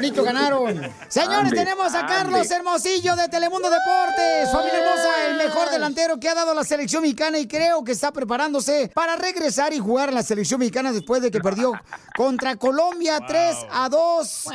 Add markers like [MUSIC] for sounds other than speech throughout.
bonito ganaron. Señores, tenemos a. Carlos Hermosillo de Telemundo Deportes. Familia hermosa, el mejor delantero que ha dado la selección mexicana y creo que está preparándose para regresar y jugar en la selección mexicana después de que perdió [LAUGHS] contra Colombia 3 a 2.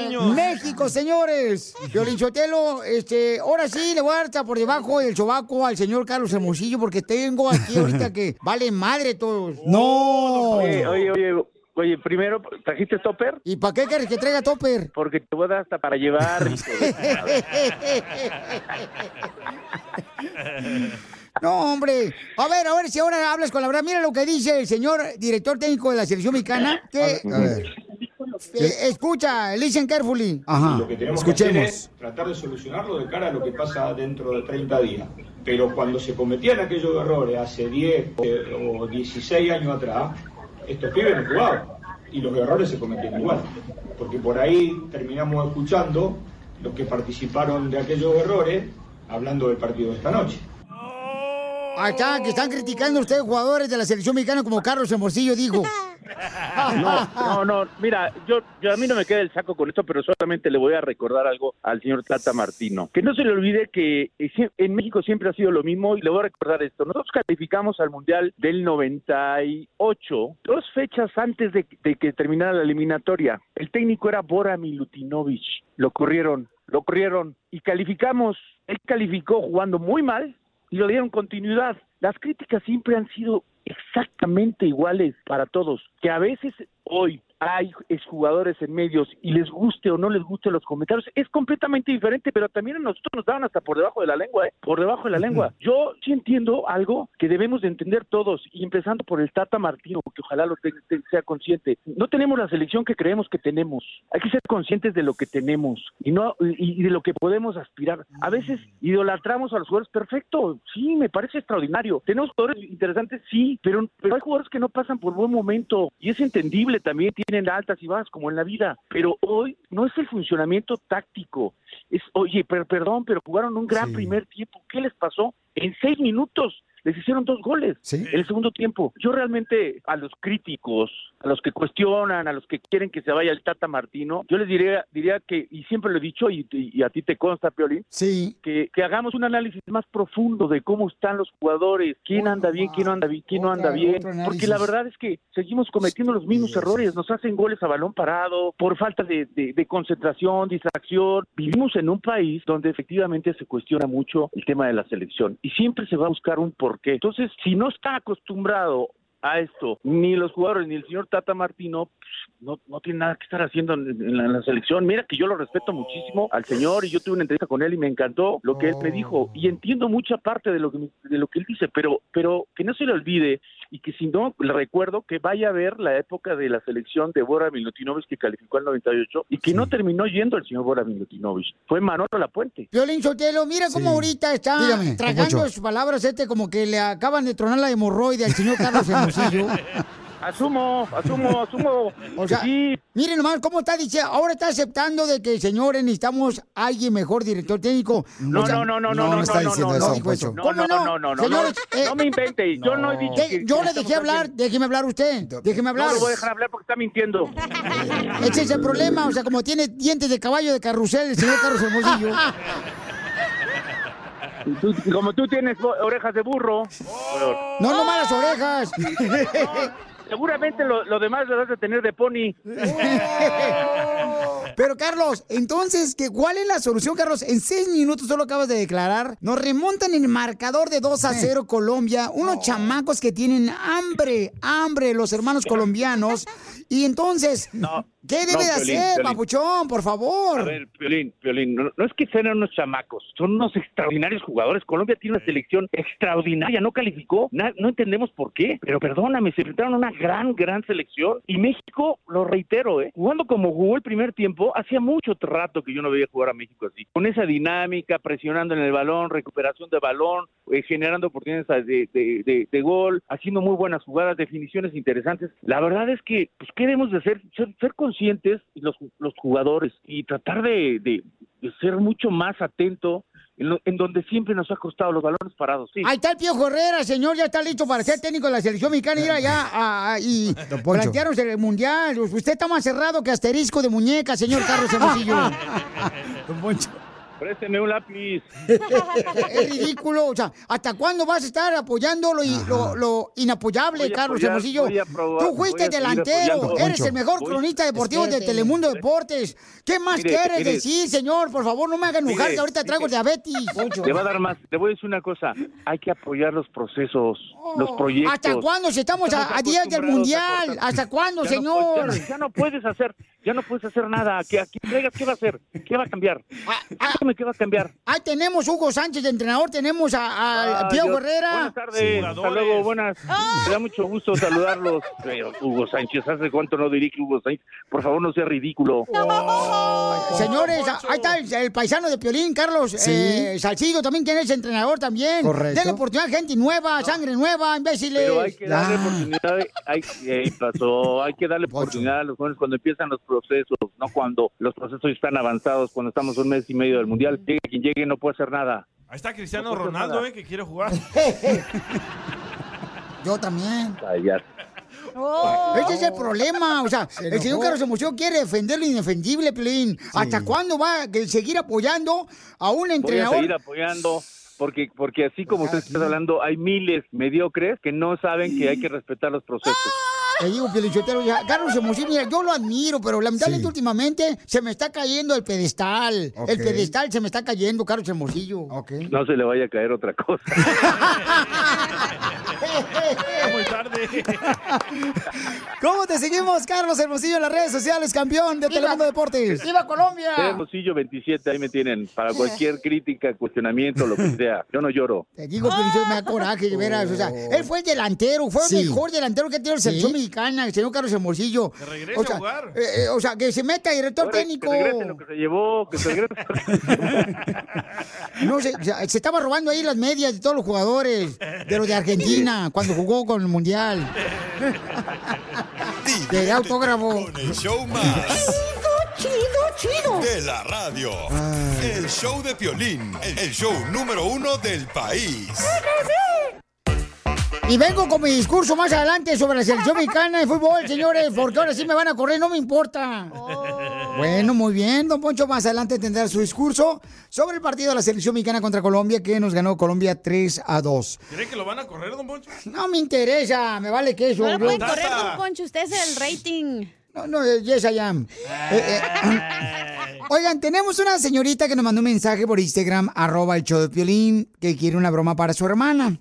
niños. México, señores. Violín Sotelo, este, ahora sí le voy a dar por debajo del sobaco al señor Carlos Hermosillo porque tengo aquí ahorita [LAUGHS] que vale madre todos. No. Oye, oye, oye, oye, primero, ¿trajiste topper? ¿Y para qué quieres que traiga topper? Porque te voy a dar hasta para llevar. [LAUGHS] No, hombre. A ver, a ver si ahora hablas con la verdad. Mira lo que dice el señor director técnico de la selección mexicana. Que, A ver. Eh, escucha, listen carefully. Lo que tenemos que hacer Escuchemos. es tratar de solucionarlo de cara a lo que pasa dentro de 30 días. Pero cuando se cometían aquellos errores hace 10 o 16 años atrás, estos pibes no jugaban. Y los errores se cometían igual. Porque por ahí terminamos escuchando los que participaron de aquellos errores hablando del partido de esta noche. Ahí está, que están criticando ustedes jugadores de la selección mexicana como Carlos Hermosillo dijo. [LAUGHS] No, no, mira, yo, yo a mí no me queda el saco con esto, pero solamente le voy a recordar algo al señor Tata Martino. Que no se le olvide que eh, en México siempre ha sido lo mismo y le voy a recordar esto. Nosotros calificamos al Mundial del 98, dos fechas antes de, de que terminara la eliminatoria. El técnico era Bora Milutinovic. Lo corrieron, lo corrieron y calificamos. Él calificó jugando muy mal y lo dieron continuidad. Las críticas siempre han sido exactamente iguales para todos, que a veces hoy hay exjugadores en medios y les guste o no les guste los comentarios, es completamente diferente, pero también a nosotros nos daban hasta por debajo de la lengua, ¿eh? por debajo de la lengua. Yo sí entiendo algo que debemos de entender todos, y empezando por el Tata Martino, que ojalá lo te- te- sea consciente. No tenemos la selección que creemos que tenemos. Hay que ser conscientes de lo que tenemos y no y, y de lo que podemos aspirar. A veces idolatramos a los jugadores, perfecto, sí, me parece extraordinario. Tenemos jugadores interesantes, sí, pero, pero hay jugadores que no pasan por buen momento y es entendible, también tienen altas y bajas como en la vida, pero hoy no es el funcionamiento táctico. Es, oye, per- perdón, pero jugaron un gran primer tiempo. ¿Qué les pasó? En seis minutos les hicieron dos goles en el segundo tiempo. Yo realmente a los críticos, a los que cuestionan, a los que quieren que se vaya el Tata Martino, yo les diría, diría que, y siempre lo he dicho, y, y a ti te consta, Piolín, sí. que, que hagamos un análisis más profundo de cómo están los jugadores, quién anda bien, quién no anda bien, quién no anda bien, porque la verdad es que seguimos cometiendo los mismos errores, nos hacen goles a balón parado, por falta de, de- de concentración, distracción. Vivimos en un país donde efectivamente se cuestiona mucho el tema de la selección y siempre se va a buscar un porqué. Entonces, si no está acostumbrado a esto, ni los jugadores ni el señor Tata Martino, pues, no, no tiene nada que estar haciendo en, en la, en la selección. Mira que yo lo respeto muchísimo al señor y yo tuve una entrevista con él y me encantó lo que él me dijo. Y entiendo mucha parte de lo que de lo que él dice, pero pero que no se le olvide y que si no le recuerdo que vaya a ver la época de la selección de Bora Milutinovic que calificó el 98 y que no terminó yendo el señor Bora Milutinovic, fue Manolo Lapuente. Violín Sotelo, mira cómo ahorita está Dígame, tragando sus palabras este como que le acaban de tronar la hemorroide al señor Carlos [LAUGHS] Hermosillo. Asumo, asumo, asumo. O sea, sí. miren nomás cómo está, dice, ahora está aceptando de que, señores, necesitamos a alguien mejor director técnico. No, o sea, no, no, no, no, no, no, está no, diciendo no, no, pues. eso. no, ¿Cómo no, no, no, no, señores, eh, no, me invente, yo no he dicho. Que, yo le dejé hablar, haciendo. déjeme hablar usted, déjeme hablar. No lo voy a dejar hablar porque está mintiendo. Ese es el problema, o sea, como tiene dientes de caballo de carrusel, el señor Carlos Hermosillo. [LAUGHS] Tú- como tú tienes orejas de burro. No, no malas orejas. [LAUGHS] Seguramente lo, lo demás lo vas a tener de pony. [LAUGHS] Pero Carlos, entonces, ¿qué, ¿cuál es la solución, Carlos? En seis minutos solo acabas de declarar. Nos remontan el marcador de 2 a 0 Colombia. Unos chamacos que tienen hambre, hambre, los hermanos colombianos. [LAUGHS] Y entonces, ¿qué debe no, de Piolín, hacer, Piolín. papuchón? Por favor. A ver, Piolín, Piolín, no, no es que sean unos chamacos, son unos extraordinarios jugadores. Colombia tiene una selección extraordinaria, no calificó, na- no entendemos por qué, pero perdóname, se enfrentaron a una gran, gran selección. Y México, lo reitero, ¿eh? jugando como jugó el primer tiempo, hacía mucho rato que yo no veía jugar a México así. Con esa dinámica, presionando en el balón, recuperación de balón, eh, generando oportunidades de, gol, haciendo muy buenas jugadas, definiciones interesantes. La verdad es que, pues, ¿qué debemos de hacer? Ser, ser conscientes los, los jugadores y tratar de- de ser mucho más atento en, donde siempre nos ha costado los balones parados. Sí. Ahí está el Piojo Herrera, señor, ya está listo para ser técnico de la selección mexicana ir allá a, y [LAUGHS] plantearnos el mundial. Usted está más cerrado que asterisco de muñeca, señor Carlos [LAUGHS] Hermosillo. Don Poncho. Présteme un lápiz. [LAUGHS] es ridículo. O sea, ¿hasta cuándo vas a estar apoyando lo, lo, inapoyable, Carlos Hermosillo? Tú fuiste delantero. Eres el mejor cronista deportivo de Telemundo Deportes. ¿Qué más quieres decir, señor? Por favor, no me hagan enojar, que ahorita traigo diabetes. Le va a dar más. Le voy a decir una cosa. Hay que apoyar los procesos, los oh, proyectos. ¿Hasta cuándo? Si estamos a, días del Mundial. ¿Hasta cuándo, señor? ya no puedes hacer ya no puedes hacer nada. ¿Qué, aquí ¿qué va a hacer? ¿Qué va a cambiar? Ah, ah, ¿Qué va a cambiar? Ahí tenemos Hugo Sánchez de entrenador, tenemos a, a Pío Herrera. Buenas tardes, hasta luego, buenas. Me da mucho gusto saludarlos. Hugo Sánchez, ¿hace cuánto no dirige Hugo Sánchez? Por favor, no sea ridículo. Señores, ahí está el, paisano de Piolín, Carlos eh, Salcido, también quien es entrenador también. Correcto. Denle oportunidad a gente nueva, sangre nueva, imbéciles. Pero hay que darle oportunidad, hay, pasó, hay que darle oportunidad a los jóvenes cuando empiezan los procesos, no cuando los procesos están avanzados, cuando estamos un mes y medio del mundial. Llegue quien llegue no puede hacer nada. Ahí está Cristiano Ronaldo, eh, que quiere jugar. [LAUGHS] Yo también. Oh. Ese es el problema. O sea, el señor Carlos Emoción quiere defender lo indefendible, Pelín. ¿Hasta cuándo va a seguir apoyando a un entrenador? Voy a seguir apoyando porque porque así como usted está hablando, hay miles mediocres que no saben que hay que respetar los procesos. Te digo, Pielichotero, Carlos Hermosillo, mira, yo lo admiro, pero lamentablemente últimamente se me está cayendo el pedestal. El pedestal se me está cayendo, Carlos Hermosillo. Okay. No se le vaya a caer otra cosa. [LAUGHS] muy tarde. ¿Cómo te seguimos, Carlos Hermosillo, en las redes sociales, campeón de Telemundo Deportes? ¡Viva Colombia! Hermosillo 27, ahí me tienen. Para cualquier crítica, cuestionamiento, lo que sea. Yo no lloro. Te digo, Pielichotero, me da coraje, de veras. O sea, él fue el delantero, fue el mejor delantero que tiene el selección el señor Carlos Hermosillo. Que regrese o sea, a jugar. Eh, eh, o sea, que se meta director técnico. Que regrese lo que se llevó, que se regrese. [LAUGHS] no, se, se estaba robando ahí las medias de todos los jugadores de los de Argentina [LAUGHS] cuando jugó con el Mundial. [LAUGHS] de autógrafo. Con el show más. Chido, chido, De la radio. El show de Piolín. El show número uno del país. Y vengo con mi discurso más adelante sobre la selección mexicana de fútbol, señores, porque ahora sí me van a correr, no me importa. Oh. Bueno, muy bien, don Poncho, más adelante tendrá su discurso sobre el partido de la selección mexicana contra Colombia, que nos ganó Colombia 3 a 2. ¿Cree que lo van a correr, don Poncho? No me interesa, me vale que eso. No lo pueden correr, don Poncho, usted es el rating. No, no, yes I am. Eh, eh, [LAUGHS] oigan, tenemos una señorita que nos mandó un mensaje por Instagram, arroba el show de Piolín, que quiere una broma para su hermana.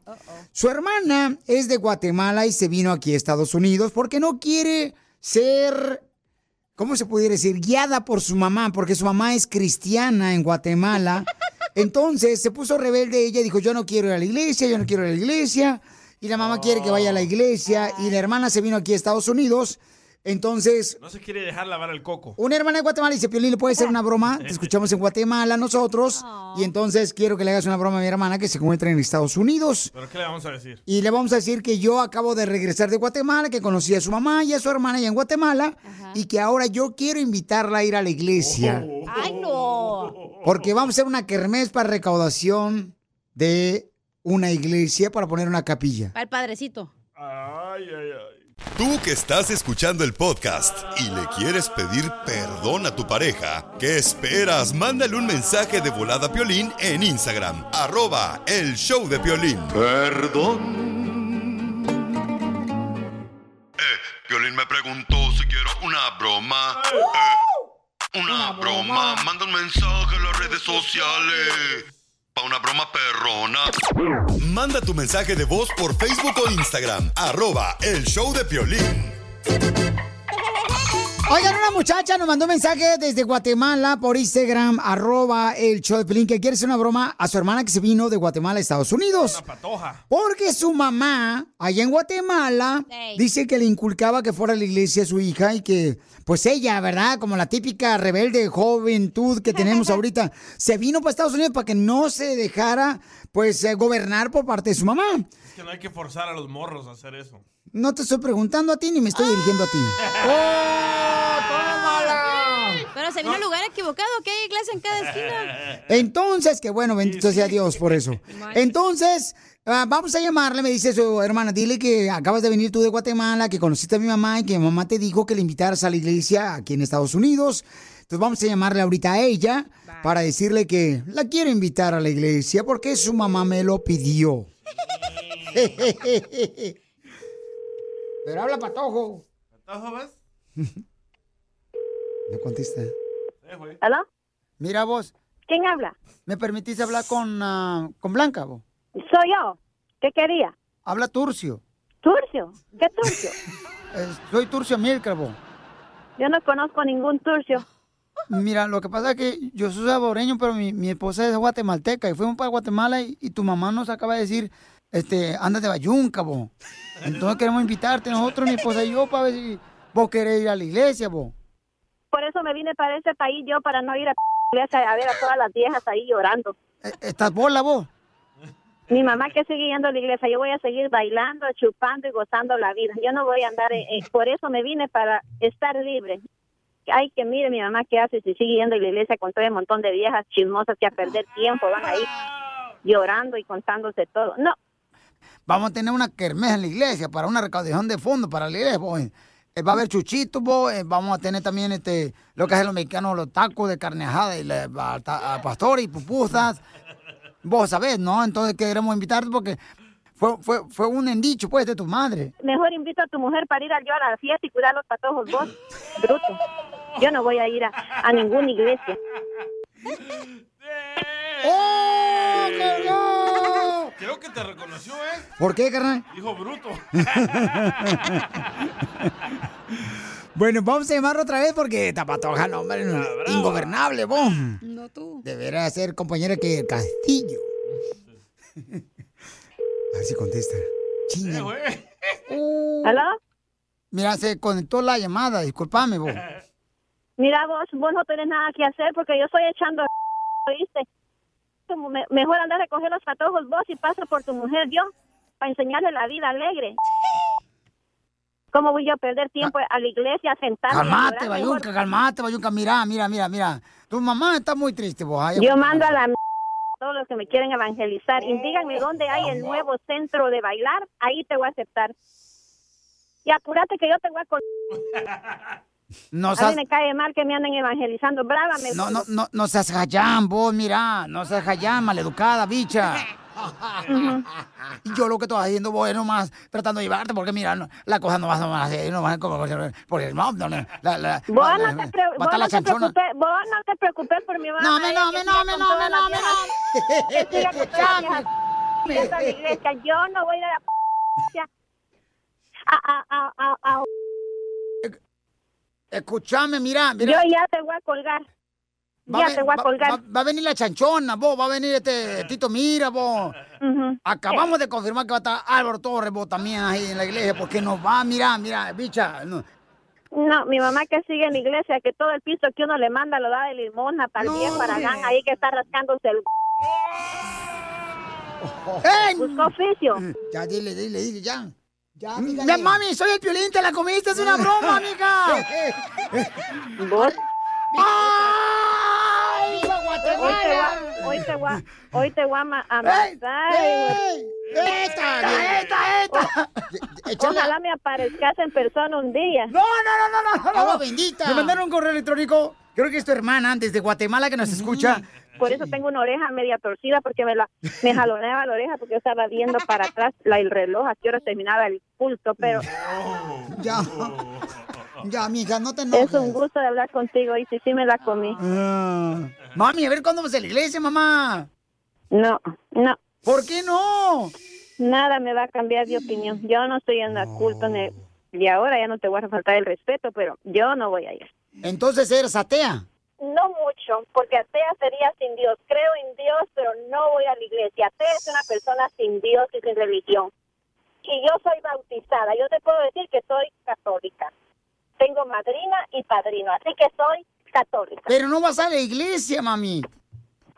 Su hermana es de Guatemala y se vino aquí a Estados Unidos porque no quiere ser, ¿cómo se pudiera decir? Guiada por su mamá, porque su mamá es cristiana en Guatemala. [LAUGHS] Entonces se puso rebelde ella dijo, yo no quiero ir a la iglesia, yo no quiero ir a la iglesia. Y la mamá quiere que vaya a la iglesia. Y la hermana se vino aquí a Estados Unidos entonces. No se quiere dejar lavar el coco. Una hermana de Guatemala dice: Piolín, ¿le puede hacer una broma? [LAUGHS] Te escuchamos en Guatemala nosotros. Y entonces quiero que le hagas una broma a mi hermana que se encuentra en Estados Unidos. ¿Pero qué le vamos a decir? Y le vamos a decir que yo acabo de regresar de Guatemala, que conocí a su mamá y a su hermana allá en Guatemala. Y que ahora yo quiero invitarla a ir a la iglesia. Oh. ¡Ay, no! Porque vamos a hacer una kermés para recaudación de una iglesia para poner una capilla. Al padrecito. Ay, ay, ay. Tú que estás escuchando el podcast y le quieres pedir perdón a tu pareja, ¿qué esperas? Mándale un mensaje de volada a Piolín en Instagram, arroba el show de Piolín. Perdón. Eh, Piolín me preguntó si quiero una broma. Eh, una, broma. Manda un mensaje a las redes sociales una broma perrona. Manda tu mensaje de voz por Facebook o Instagram. Arroba el show de Piolín. Oigan, una muchacha nos mandó un mensaje desde Guatemala por Instagram, arroba el show de Piolín, que quiere hacer una broma a su hermana que se vino de Guatemala a Estados Unidos. Una patoja. Porque su mamá, allá en Guatemala, dice que le inculcaba que fuera a la iglesia a su hija y que pues ella, ¿verdad? Como la típica rebelde juventud que tenemos [LAUGHS] ahorita, se vino para Estados Unidos para que no se dejara, pues, eh, gobernar por parte de su mamá. Que no hay que forzar a los morros a hacer eso. No te estoy preguntando a ti ni me estoy dirigiendo a ti. ¡Oh, tómala! Pero se vino al lugar equivocado, que hay iglesia en cada esquina. [LAUGHS] Entonces, que bueno, bendito sea Dios por eso. Entonces, ah, vamos a llamarle, me dice su hermana, dile que acabas de venir tú de Guatemala, que conociste a mi mamá y que mi mamá te dijo que le invitaras a la iglesia aquí en Estados Unidos. Entonces vamos a llamarle ahorita a ella para decirle que la quiero invitar a la iglesia porque su mamá me lo pidió. [LAUGHS] Pero habla patojo. ¿Patojo ves? [LAUGHS] No contesta. ¿Aló? Mira vos, ¿Quién habla? ¿me permitís hablar con, ah, con Blanca? vos? Soy yo. ¿Qué quería? Habla Turcio. ¿Turcio? ¿Qué Turcio? [LAUGHS] Eh, soy Turcio vos. Yo no conozco ningún Turcio. Mira, lo que pasa es que yo soy saboreño, pero mi, mi esposa es guatemalteca y fuimos para Guatemala y, y tu mamá nos acaba de decir, este, anda de Bayunca, vos. Entonces queremos invitarte nosotros, mi esposa y yo, para ver si vos querés ir a la iglesia, vos. Por eso me vine para ese país yo, para no ir a iglesia a ver a todas las viejas ahí llorando. Eh, ¿Estás bola, vos? Mi mamá que sigue yendo a la iglesia, yo voy a seguir bailando, chupando y gozando la vida. Yo no voy a andar, eh, eh, por eso me vine para estar libre. Ay, que mire mi mamá qué hace si sigue yendo a la iglesia con todo un montón de viejas chismosas que a perder tiempo van ahí llorando y contándose todo. No, Vamos a tener una kermés en la iglesia para una recaudación de fondos para la iglesia, vos. Eh, va a haber chuchitos, eh, vamos a tener también este, lo que hacen los mexicanos, los tacos de carne ajada y la, a- a- pastor y pupusas. Vos sabés, ¿no? Entonces queremos invitarte porque fue, fue, fue un endicho, pues, de tu madre. mejor invito a tu mujer para ir a yo a la fiesta y cuidar los patojos vos, bruto. Yo no voy a ir a, a ninguna iglesia. [LAUGHS] ¡Oh! Creo que te reconoció, ¿eh? ¿Por qué, carnal? Hijo bruto. [LAUGHS] Bueno, vamos a llamarlo otra vez porque Tapatoja, no, hombre, no, ingobernable, vos. No tú. Deberá ser compañera que el Castillo. [LAUGHS] A ver si contesta. Chinga. ¿Aló? Mira, se conectó la llamada, disculpame, vos. Mira vos, vos no tenés nada que hacer porque yo estoy echando, ¿oíste? [LAUGHS] Me- mejor andar a recoger los patojos vos y paso por tu mujer yo para enseñarle la vida alegre. ¿Cómo voy yo a perder tiempo a la iglesia sentada? Calmate, Bayunca, calmate, Bayunca. Mira, mira, mira, mira. Tu mamá está muy triste, vos. Ay, Yo mando a la m- todos los que me quieren evangelizar y díganme dónde hay el nuevo centro de bailar, ahí te voy a aceptar. Y apúrate que yo te voy a [LAUGHS] No A seas, mí me cae mal que me anden evangelizando. Brávame. no, no, no, no seas jayán, vos, mira. No seas jayán, maleducada, bicha. Y yo lo que estoy haciendo, vos, es nomás tratando de llevarte, porque mira, no- la cosa no va a ser, no va a como, porque no, no, no, la, la, Vos no te, pre- a vos no te preocupes, vos no te preocupes por mi mamá. No, me, no, me, no, me, no, me, no, me, iglesia. Yo no voy a a la a, a, a, a, a- Escúchame, mira, Yo mira. ya te voy a colgar. Va Ya ven- te voy a colgar. Va, va a venir la chanchona, vos, va a venir este Tito Mira, vos. Acabamos de confirmar que va a estar Álvaro Torres, vos también ahí en la iglesia, porque nos va, mira, mira, bicha. no. No, mi mamá que sigue en la iglesia, que todo el piso que uno le manda lo da de limosna para el No, bien, para gan, ahí que está rascándose el... ¡Ey! Busca oficio. Ya, dile, dile, dile, ya. Ya, mami, soy el piolín, te la comiste, es una [LAUGHS] broma, amiga. Vos, ¡Ay, viva hoy te voy, hoy te voy, hoy te voy a a. ¡Esta, esta, esta! Échala. Ojalá me aparezcas en persona un día. No, no, no, no, no, no. Agua bendita. Me mandaron un correo electrónico. Creo que es tu hermana desde Guatemala que nos escucha. Por eso tengo una oreja media torcida porque me la me jaloneaba la oreja porque yo estaba viendo para atrás la, el reloj a qué hora terminaba el culto, pero Ya. [LAUGHS] Ya, mija, no te enojes. es un gusto de hablar contigo y sí, sí me la comí. Ah. Mami, a ver cuándo vamos a la iglesia, mamá. No, no, ¿Por qué no? nada me va a cambiar de opinión. Yo no estoy en la culto ni- y ahora ya no te voy a faltar el respeto, pero yo no voy a ir. Entonces eres atea. No mucho, porque atea sería sin Dios. Creo en Dios, pero no voy a la iglesia. Atea es una persona sin Dios y sin religión. Y yo soy bautizada. Yo te puedo decir que soy católica. Tengo madrina y padrino, así que soy católica. Pero no vas a la iglesia, mami.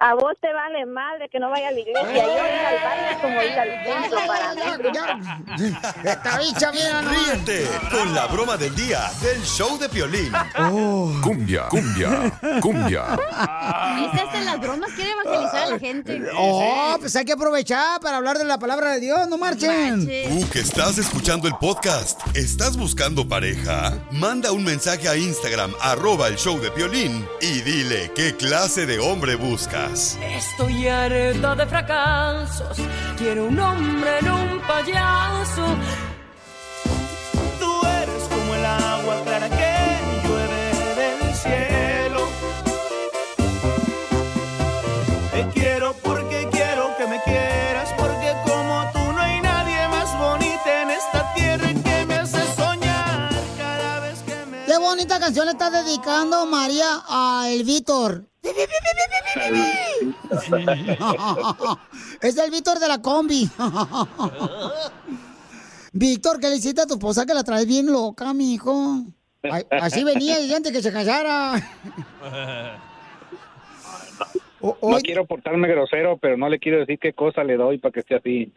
A vos te vale madre que no vaya a la iglesia. Yo ir al baile como ir al templo para mí. Esta bicha, mira, no. Ríete con la broma del día del show de Piolín. Cumbia, cumbia, cumbia. Este hasta en las bromas quiere evangelizar a la gente. Oh, pues hay que aprovechar para hablar de la palabra de Dios, no marchen. Tú que estás escuchando el podcast, ¿estás buscando pareja? Manda un mensaje a Instagram, arroba el show de Piolín, y dile qué clase de hombre Estoy harta de fracasos. Quiero un hombre en un payaso. Tú eres como el agua clara que llueve del cielo. Te quiero canción le está dedicando María a el Víctor. [LAUGHS] es el Víctor de la combi. Víctor, ¿qué le hiciste a tu esposa que la traes bien loca, mijo? Así venía y antes que se casara. O- No quiero portarme grosero, pero no le quiero decir qué cosa le doy para que esté así.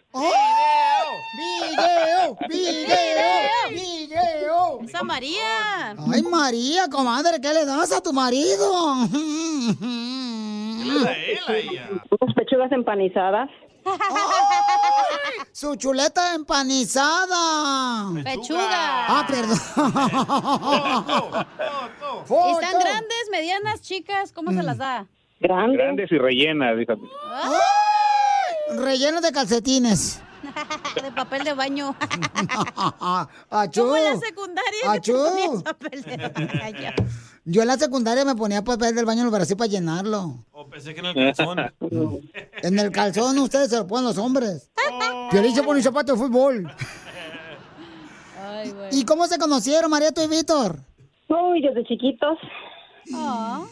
¡Video! ¡Video! ¡Video! ¡Esa María! Ay, María, comadre, ¿qué le das a tu marido? Unas pechugas empanizadas. Su chuleta empanizada. Pechuga. Ah, perdón. ¿Y están grandes, medianas, chicas? ¿Cómo se las da? Grandes. Grandes y rellenas, fíjate. Relleno de calcetines. [LAUGHS] De papel de baño. [LAUGHS] Achú. Como en la secundaria Achú. ponías papel de baño. Yo en la secundaria me ponía papel del baño en el brazo para llenarlo. O pensé que en el calzón. [LAUGHS] En el calzón ustedes se lo ponen los hombres. Piolín se pone un zapato de fútbol. Ay. ¿Y cómo se conocieron, María, tú y Víctor? Uy, desde chiquitos. Ah.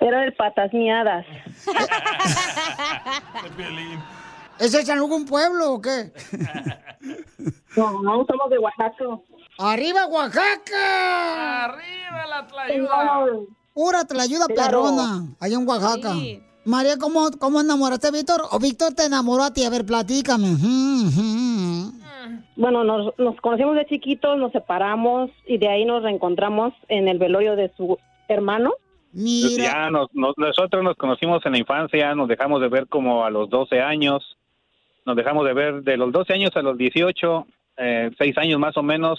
Era de patas miadas. ¿Ese es en algún pueblo o qué? [LAUGHS] No, no, somos de Oaxaca. ¡Arriba, Oaxaca! ¡Arriba la tlayuda! Pura te la ayuda Claro. perrona, allá en Oaxaca. Sí. María, ¿cómo, ¿cómo enamoraste a Víctor? ¿O Víctor te enamoró a ti? A ver, platícame. Bueno, nos, nos conocimos de chiquitos, nos separamos y de ahí nos reencontramos en el velorio de su hermano. Mira, Ya nos- nos- nosotros nos conocimos en la infancia, nos dejamos de ver como a los 12 años, nos dejamos de ver de los 12 años a los 18, eh, seis años más o menos,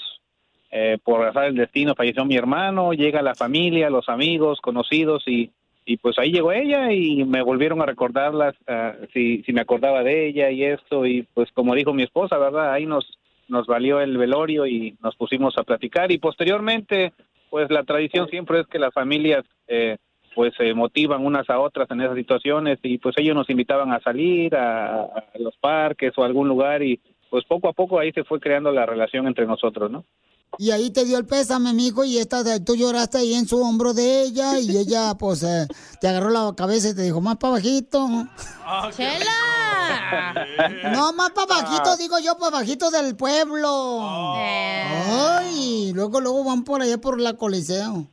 eh, por azar el destino falleció mi hermano, llega la familia, los amigos, conocidos y, y pues ahí llegó ella y me volvieron a recordarlas, ah, si, si me acordaba de ella y esto y pues como dijo mi esposa, ¿verdad? Ahí nos, nos valió el velorio y nos pusimos a platicar y posteriormente pues la tradición siempre es que las familias eh, pues se motivan unas a otras en esas situaciones y pues ellos nos invitaban a salir a, a los parques o a algún lugar y pues poco a poco ahí se fue creando la relación entre nosotros, ¿no? y ahí te dio el pésame, mijo, y esta, tú lloraste ahí en su hombro de ella, y ella, [LAUGHS] pues, eh, te agarró la cabeza y te dijo, más para bajito. ¡Chela! No, más para bajito, digo yo, para bajito del pueblo. Eh, Ay, luego, luego van por allá por la coliseo.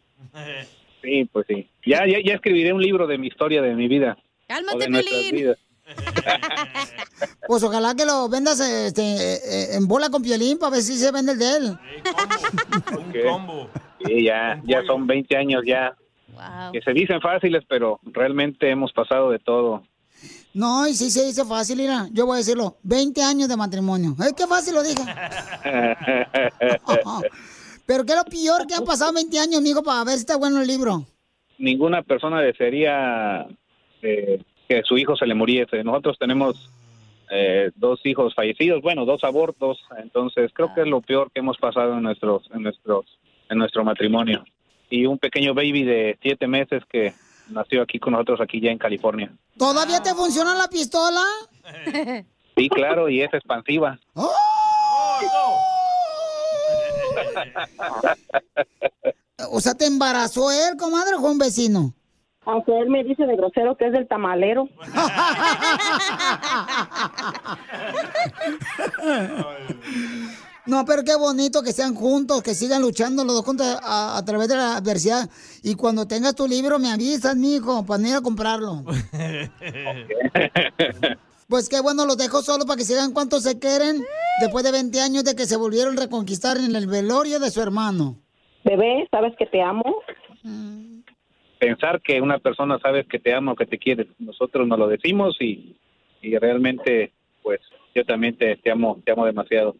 Sí, pues sí. Ya, ya, ya escribiré un libro de mi historia, de mi vida. ¡Cálmate, Pelín! [LAUGHS] Pues ojalá que lo vendas este, eh, eh, en bola con piolín para ver si se vende el de él. Un combo. Sí, ya, ya son 20 años ya, Wow. que se dicen fáciles, pero realmente hemos pasado de todo. No, y sí se dice fácil, mira, yo voy a decirlo, 20 años de matrimonio. Ay, qué fácil lo dije. [LAUGHS] [LAUGHS] Pero qué es lo peor que han pasado 20 años, amigo, para ver si está bueno el libro. Ninguna persona desearía eh, que su hijo se le muriese. Nosotros tenemos eh, dos hijos fallecidos, bueno, dos abortos, entonces creo que es lo peor que hemos pasado en nuestros, en nuestros, en nuestro matrimonio. Y un pequeño baby de siete meses que nació aquí con nosotros aquí ya en California. ¿Todavía te funciona la pistola? Sí, claro, y es expansiva. O sea, ¿te embarazó él, comadre, o fue un vecino? Aunque él me dice de grosero que es del tamalero. No, pero qué bonito que sean juntos, que sigan luchando los dos juntos a, a través de la adversidad. Y cuando tengas tu libro, me avisas, mijo, para ir a comprarlo. [LAUGHS] Pues qué bueno, los dejo solo para que sigan cuánto se quieren después de 20 años de que se volvieron a reconquistar en el velorio de su hermano. Bebé, ¿sabes que te amo? Pensar que una persona sabe que te ama o que te quiere, nosotros nos lo decimos y, y realmente, pues, yo también te, te amo, te amo demasiado.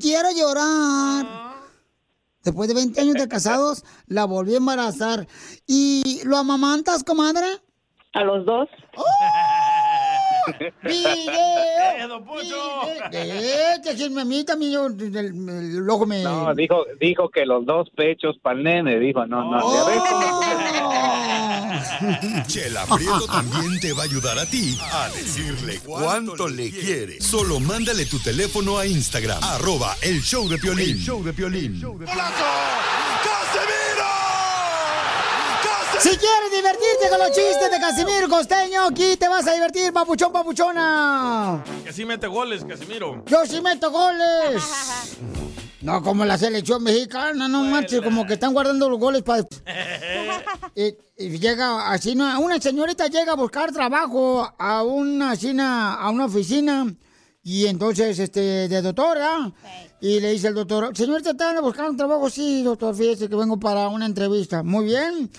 Quiero llorar. Después de 20 años de casados, la volví a embarazar. ¿Y lo amamantas, comadre? A los dos. ¡Video! [LAUGHS] don Poncho! Eh, a mí también yo, el, el ojo me... No, dijo, dijo que los dos pechos para el nene, dijo, no, no, ya ves [LAUGHS] Chela Prieto también te va a ayudar a ti a decirle cuánto le quiere. Solo mándale tu teléfono a Instagram, arroba el show de Piolín. show de Piolín. Si quieres divertirte con los chistes de Casimiro Costeño, aquí te vas a divertir, papuchón, papuchona. Que sí mete goles, Casimiro. Yo sí meto goles. [LAUGHS] No como la selección mexicana, no manches, como que están guardando los goles para... [LAUGHS] Y, y llega así, una señorita llega a buscar trabajo a una, así, na- a una oficina y entonces, este, de doctora, y le dice el doctor, señorita, ¿están buscando un trabajo? Sí, doctor, fíjese que vengo para una entrevista. Muy bien.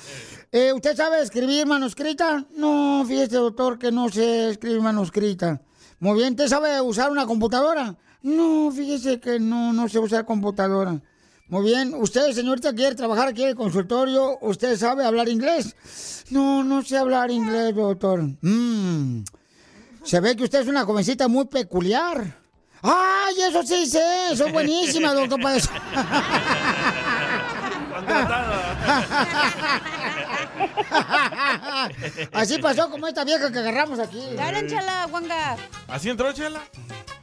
Eh, ¿Usted sabe escribir manuscrita? No, fíjese, doctor, que no sé escribir manuscrita. Muy bien, ¿usted sabe usar una computadora? No, fíjese que no, no sé usar computadora. Muy bien, ¿usted, señorita, quiere trabajar aquí en el consultorio? ¿Usted sabe hablar inglés? No, no sé hablar inglés, doctor. Mm. Se ve que usted es una jovencita muy peculiar. ¡Ay, eso sí sé! ¡Soy buenísima, doctor, para [LAUGHS] eso! [LAUGHS] [LAUGHS] Así pasó como esta vieja que agarramos aquí. Dale, chala, Juanga. ¿Así entró, Chela?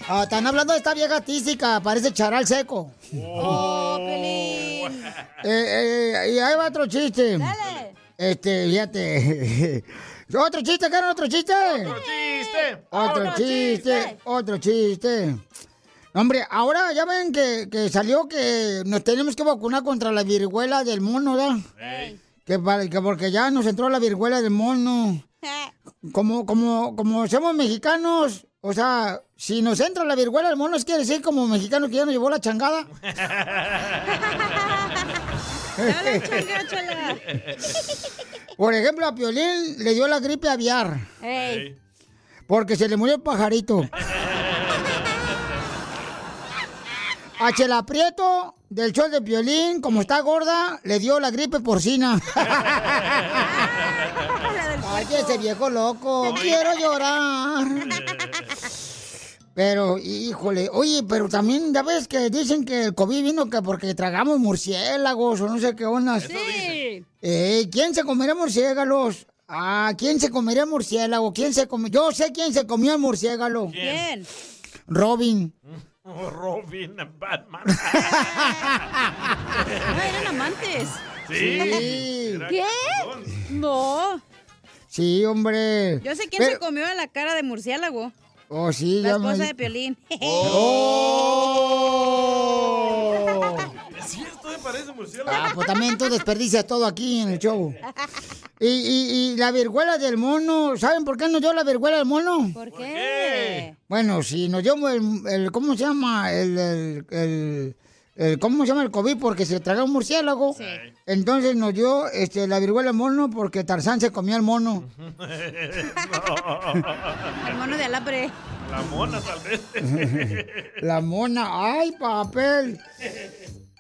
Ah, están hablando de esta vieja tísica, parece charal seco. Oh, Pelín. Eh, eh, y ahí va otro chiste. Dale. Este, fíjate. [LAUGHS] ¿Otro chiste, Karen? ¿Otro chiste? ¡Otro chiste! Otro chiste, otro chiste. Hombre, ahora ya ven que, que salió que nos tenemos que vacunar contra la viruela del mono, ¿verdad? Que, para- que porque ya nos entró la viruela del mono. [LAUGHS] Como, como, como somos mexicanos, o sea, si nos entra la viruela del mono, ¿es quiere decir como mexicanos que ya nos llevó la changada? [LAUGHS] [LAUGHS] Por ejemplo, a Piolín le dio la gripe aviar. Porque se le murió el pajarito. A Chela Prieto, del show de Piolín, como está gorda, le dio la gripe porcina. [LAUGHS] Ay, que ese viejo loco, quiero llorar. Pero, híjole, oye, pero también, ya ves que dicen que el COVID vino que porque tragamos murciélagos o no sé qué onda. Sí. Eh, ¿Quién se comerá murciélagos? Ah, ¿quién se comería murciélago? ¿Quién se comió? Yo sé quién se comió el murciélago. ¿Quién? Robin. Oh, Robin, Batman. No, [LAUGHS] eran amantes. Sí. ¿Qué? No. Sí, hombre. Yo sé quién Pero- se comió a la cara de murciélago. Oh, sí, La ya me- esposa de Piolín. ¡Oh! [LAUGHS] Es cierto, me parece murciélago. Ah, pues también tú desperdicias todo aquí en el show. [LAUGHS] Y, y, y la viruela del mono, ¿saben por qué nos dio la viruela del mono? ¿Por qué? Bueno, si nos dio el, el- ¿cómo se llama? El, el, el- el- ¿cómo se llama el COVID? Porque se tragó un murciélago. Entonces nos dio este, la viruela del mono porque Tarzán se comió el mono. [LAUGHS] El mono de alambre. La mona, tal vez. [LAUGHS] La mona, ay, papel.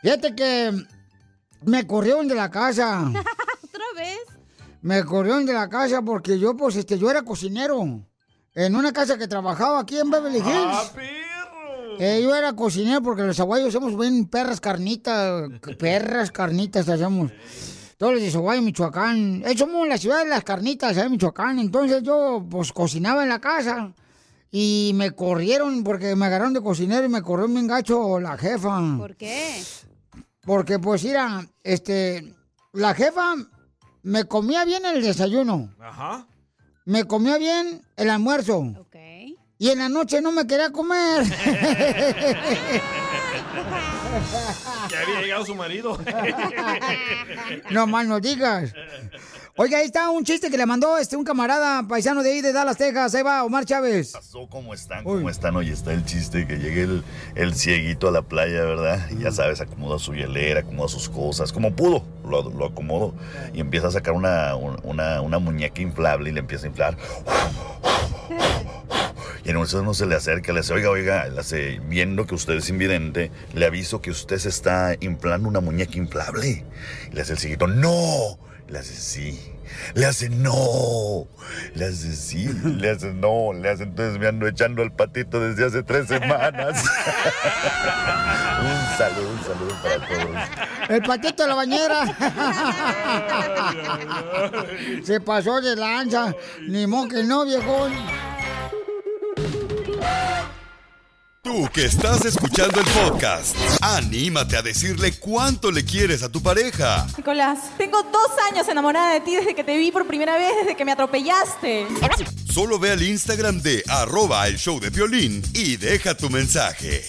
Fíjate que me corrieron de la casa. [LAUGHS] ¿Otra vez? Me corrieron de la casa porque yo, pues, este, yo era cocinero. En una casa que trabajaba aquí en Beverly Hills. ¡Ah, perro! Eh, yo era cocinero porque los aguayos somos bien perras carnitas, [LAUGHS] perras carnitas hacemos. Todos los de Zaguayo, Michoacán. Eh, somos la ciudad de las carnitas, ¿eh? Michoacán. Entonces yo, pues, cocinaba en la casa. Y me corrieron porque me agarraron de cocinero y me corrió bien gacho la jefa. ¿Por qué? Porque, pues, mira, este, la jefa me comía bien el desayuno. Ajá. Me comía bien el almuerzo. Ok. Y en la noche no me quería comer. [LAUGHS] Ya había llegado su marido. [LAUGHS] No más no digas. [LAUGHS] Oiga, ahí está un chiste que le mandó este un camarada paisano de ahí de Dallas, Texas. Ahí va, Omar Chávez. ¿Cómo están? ¿Cómo están? Hoy está el chiste que llegue el, el cieguito a la playa, ¿verdad? Y ya sabes, acomoda su hielera, acomoda sus cosas, como pudo, lo, lo acomodó. Y empieza a sacar una, una, una muñeca inflable y le empieza a inflar. Y en eso no se le acerca, le hace, oiga, oiga, le hace, viendo que usted es invidente, le aviso que usted se está inflando una muñeca inflable. Y le hace el cieguito, no. Le hace sí. Le hace no. Le hace sí. Le hace no. Le hace entonces me ando echando el patito desde hace tres semanas. [LAUGHS] un saludo, un saludo para todos. El paquete de la bañera. [LAUGHS] Se pasó de lanza. Ni modo que no, viejón. Tú que estás escuchando el podcast, anímate a decirle cuánto le quieres a tu pareja. Nicolás, tengo dos años enamorada de ti desde que te vi por primera vez, desde que me atropellaste. Solo ve al Instagram de arroba el show de violín y deja tu mensaje.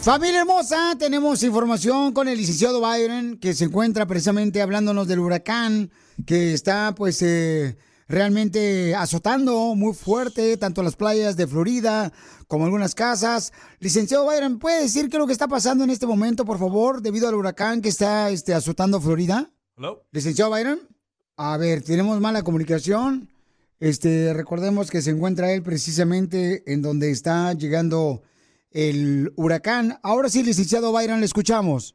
Familia hermosa, tenemos información con el licenciado Byron, que se encuentra precisamente hablándonos del huracán que está pues eh, realmente azotando muy fuerte tanto las playas de Florida como algunas casas. Licenciado Byron, ¿puede decir qué es lo que está pasando en este momento, por favor, debido al huracán que está este, azotando Florida? Hello. Licenciado Byron, a ver, tenemos mala comunicación. Este, recordemos que se encuentra él precisamente en donde está llegando el huracán. Ahora sí, licenciado Byron, le escuchamos.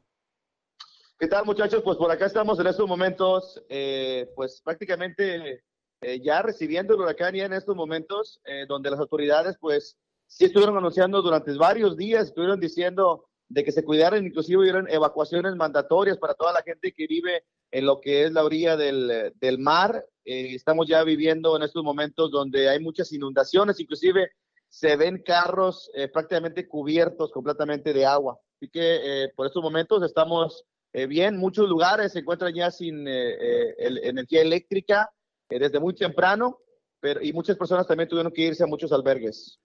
¿Qué tal muchachos? Pues por acá estamos en estos momentos, eh, pues prácticamente eh, ya recibiendo el huracán ya en estos momentos, eh, donde las autoridades pues sí estuvieron anunciando durante varios días, estuvieron diciendo de que se cuidaran, inclusive hubieron evacuaciones mandatorias para toda la gente que vive en lo que es la orilla del, del mar. Eh, estamos ya viviendo en estos momentos donde hay muchas inundaciones, inclusive se ven carros eh, prácticamente cubiertos completamente de agua. Así que eh, por estos momentos estamos eh, bien, muchos lugares se encuentran ya sin eh, eh, el- energía eléctrica desde muy temprano, pero, y muchas personas también tuvieron que irse a muchos albergues.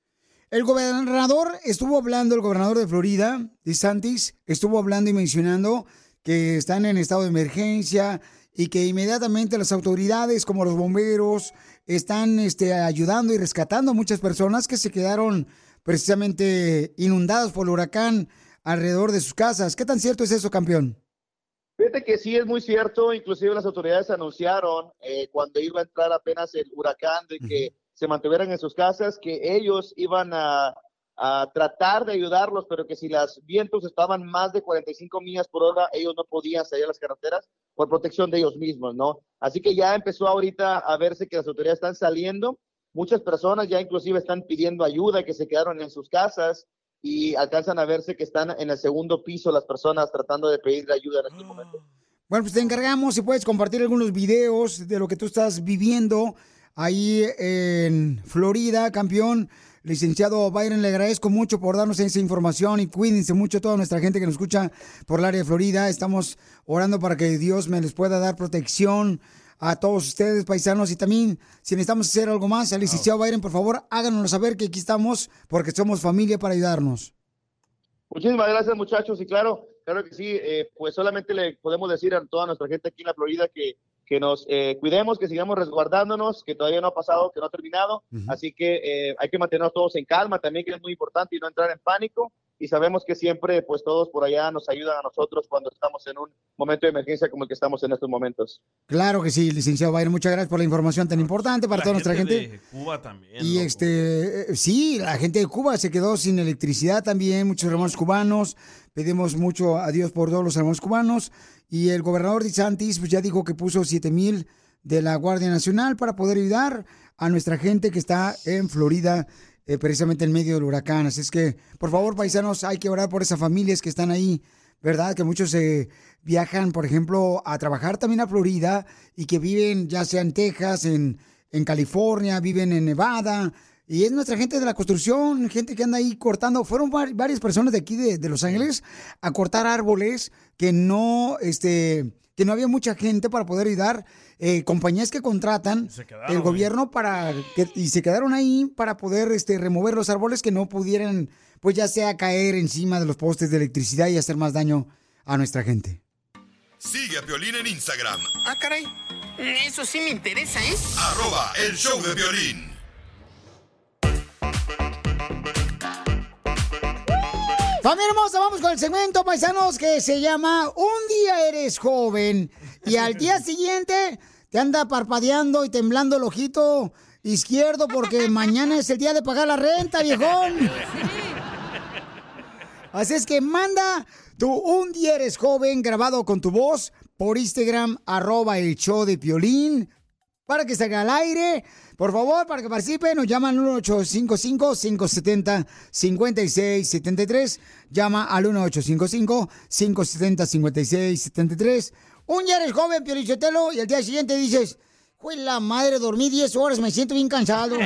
El gobernador estuvo hablando, el gobernador de Florida, DeSantis, estuvo hablando y mencionando que están en estado de emergencia y que inmediatamente las autoridades como los bomberos están este, ayudando y rescatando a muchas personas que se quedaron precisamente inundadas por el huracán alrededor de sus casas. ¿Qué tan cierto es eso, campeón? Fíjate que sí es muy cierto, inclusive las autoridades anunciaron eh, cuando iba a entrar apenas el huracán de que se mantuvieran en sus casas, que ellos iban a, a tratar de ayudarlos, pero que si los vientos estaban más de 45 millas por hora, ellos no podían salir a las carreteras por protección de ellos mismos, ¿no? Así que ya empezó ahorita a verse que las autoridades están saliendo, muchas personas ya inclusive están pidiendo ayuda, que se quedaron en sus casas y alcanzan a verse que están en el segundo piso las personas tratando de pedirle ayuda en este momento. Bueno, pues te encargamos si puedes compartir algunos videos de lo que tú estás viviendo ahí en Florida, campeón. Licenciado Byron, le agradezco mucho por darnos esa información y cuídense mucho toda nuestra gente que nos escucha por el área de Florida. Estamos orando para que Dios me les pueda dar protección a todos ustedes, paisanos, y también si necesitamos hacer algo más, al licenciado Byron, por favor, háganoslo saber que aquí estamos porque somos familia para ayudarnos. Muchísimas gracias, muchachos. Y claro, claro que sí, eh, pues solamente le podemos decir a toda nuestra gente aquí en la Florida que, que nos eh, cuidemos, que sigamos resguardándonos, que todavía no ha pasado, que no ha terminado. Así que eh, hay que mantenernos todos en calma también, que es muy importante, y no entrar en pánico. Y sabemos que siempre, pues todos por allá nos ayudan a nosotros cuando estamos en un momento de emergencia como el que estamos en estos momentos. Claro que sí, licenciado Byron, muchas gracias por la información tan importante para La toda nuestra gente de Cuba también. Y este, eh, sí, la gente de Cuba se quedó sin electricidad también, muchos hermanos cubanos. Pedimos mucho a Dios por todos los hermanos cubanos. Y el gobernador de Santis pues ya dijo que puso 7 mil de la Guardia Nacional para poder ayudar a nuestra gente que está en Florida, eh, precisamente en medio del huracán. Así es que, por favor, paisanos, hay que orar por esas familias que están ahí, ¿verdad? Que muchos eh, viajan, por ejemplo, a trabajar también a Florida y que viven ya sea en Texas, en, en California, viven en Nevada. Y es nuestra gente de la construcción, gente que anda ahí cortando. Fueron var- varias personas de aquí de, de Los Ángeles a cortar árboles que no este, que no había mucha gente para poder ayudar, eh, compañías que contratan quedaron el ahí. gobierno para que, y se quedaron ahí para poder este, remover los árboles que no pudieran, pues ya sea caer encima de los postes de electricidad y hacer más daño a nuestra gente. Sigue a Piolín en Instagram, Ah, caray. Eso sí me interesa, ¿eh? arroba el show de violín. Familia hermosa, vamos con el segmento, paisanos, que se llama Un día eres joven y al día [LAUGHS] siguiente te anda parpadeando y temblando el ojito izquierdo porque mañana es el día de pagar la renta, viejón. Así es que manda tu Un día eres joven grabado con tu voz por Instagram, arroba el show de Piolín, para que salga al aire. Por favor, para que participen, nos llaman al 1855-570-5673. Llama al 1855-570-5673. Un día eres joven, Piolichotelo, y al día siguiente dices, fue la madre, dormí 10 horas, me siento bien cansado.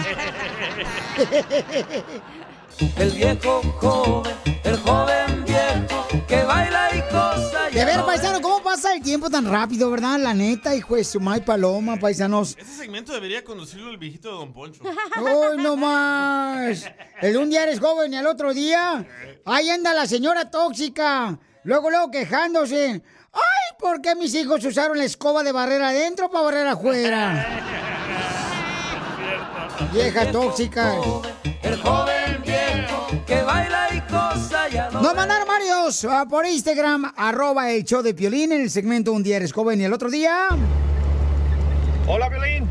El viejo joven, el joven viejo que baila De ver, paisano, ¿cómo pasa el tiempo tan rápido, verdad? La neta, hijo de su madre paloma, paisanos. Este segmento debería conducirlo el viejito de Don Poncho. ¡Uy, no más! El un día eres joven y al otro día, ahí anda la señora tóxica. Luego, luego quejándose. ¡Ay, por qué mis hijos usaron la escoba de barrer adentro para barrer afuera! [LAUGHS] Viejas tóxicas. El joven viejo que baila y cosa ya no Nos mandaron ah, por Instagram, arroba el show de Piolín en el segmento Un día eres joven y el otro día... Hola, Violín.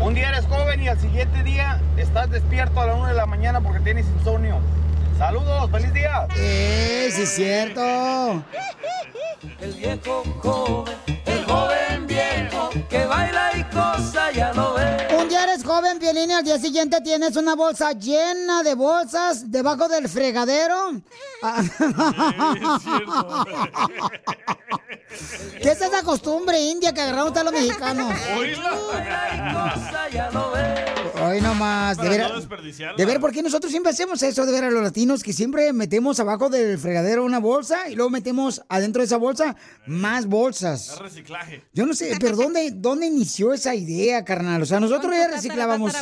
Un día eres joven y al siguiente día estás despierto a la 1 de la mañana porque tienes insomnio. Saludos, feliz día. ¡Eh, sí es cierto! El viejo joven, el joven viejo que baila y cosa ya no ve. Joven, Piolín, y al día siguiente tienes una bolsa llena de bolsas debajo del fregadero. Ah. ¿Qué es esa costumbre india que agarramos a los mexicanos? Hoy nomás, de ver, no de ver por qué nosotros siempre hacemos eso, de ver a los latinos que siempre metemos abajo del fregadero una bolsa y luego metemos adentro de esa bolsa más Es bolsas. reciclaje. Yo no sé, pero ¿dónde, dónde inició esa idea, carnal? O sea, nosotros ya reciclábamos.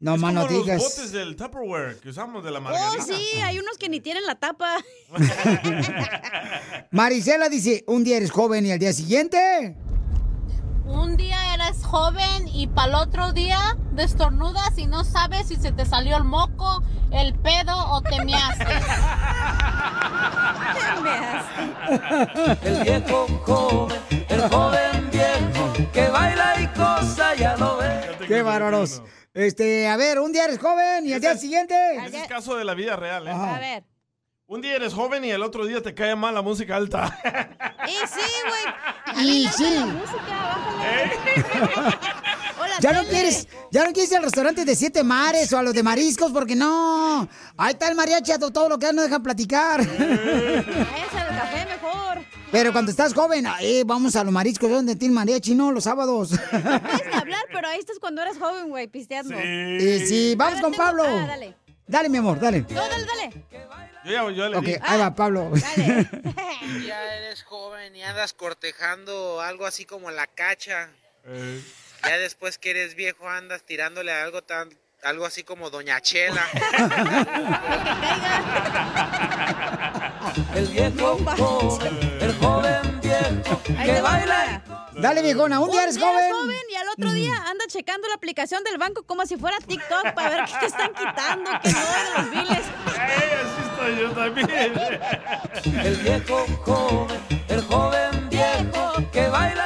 No, es más no como los digas. botes del Tupperware que usamos de la Oh, margarita. sí, hay unos que ni tienen la tapa. [LAUGHS] Marisela dice, un día eres joven y al día siguiente. Un día eres joven y para el otro día destornudas y no sabes si se te salió el moco, el pedo o te measte. [LAUGHS] El viejo joven, el joven viejo que baila y cosa ya no ve. Qué bárbaros. Este, a ver, un día eres joven y al día siguiente. Ese es caso de la vida real, ¿eh? Ajá. A ver. Un día eres joven y el otro día te cae mal la música alta. [LAUGHS] Y sí, güey. Y sí. [LAUGHS] Ya no quieres, ya no quieres ir al restaurante de siete mares o a los de mariscos porque no. Ahí está el mariachi a to- todo lo que no dejan platicar. [LAUGHS] Pero cuando estás joven, eh, vamos a los mariscos donde tiene mariachi, no, los sábados. [LAUGHS] Puedes ni hablar, pero ahí estás cuando eres joven, güey, pisteando. Y sí, vamos con Pablo. Ah, dale. Dale, mi amor, dale. No, dale, dale. Yo ya, yo le Ok, ahí va Pablo. [LAUGHS] Ya eres joven y andas cortejando algo así como la cacha. Ya después que eres viejo andas tirándole a algo tan algo así como Doña Chela. [LAUGHS] El viejo joven, el joven viejo que te baila. Dale, viejona, un día eres joven. y al otro día anda checando la aplicación del banco como si fuera TikTok para ver qué están quitando, qué no los biles. así estoy yo también. [LAUGHS] El viejo joven, el joven viejo que baila.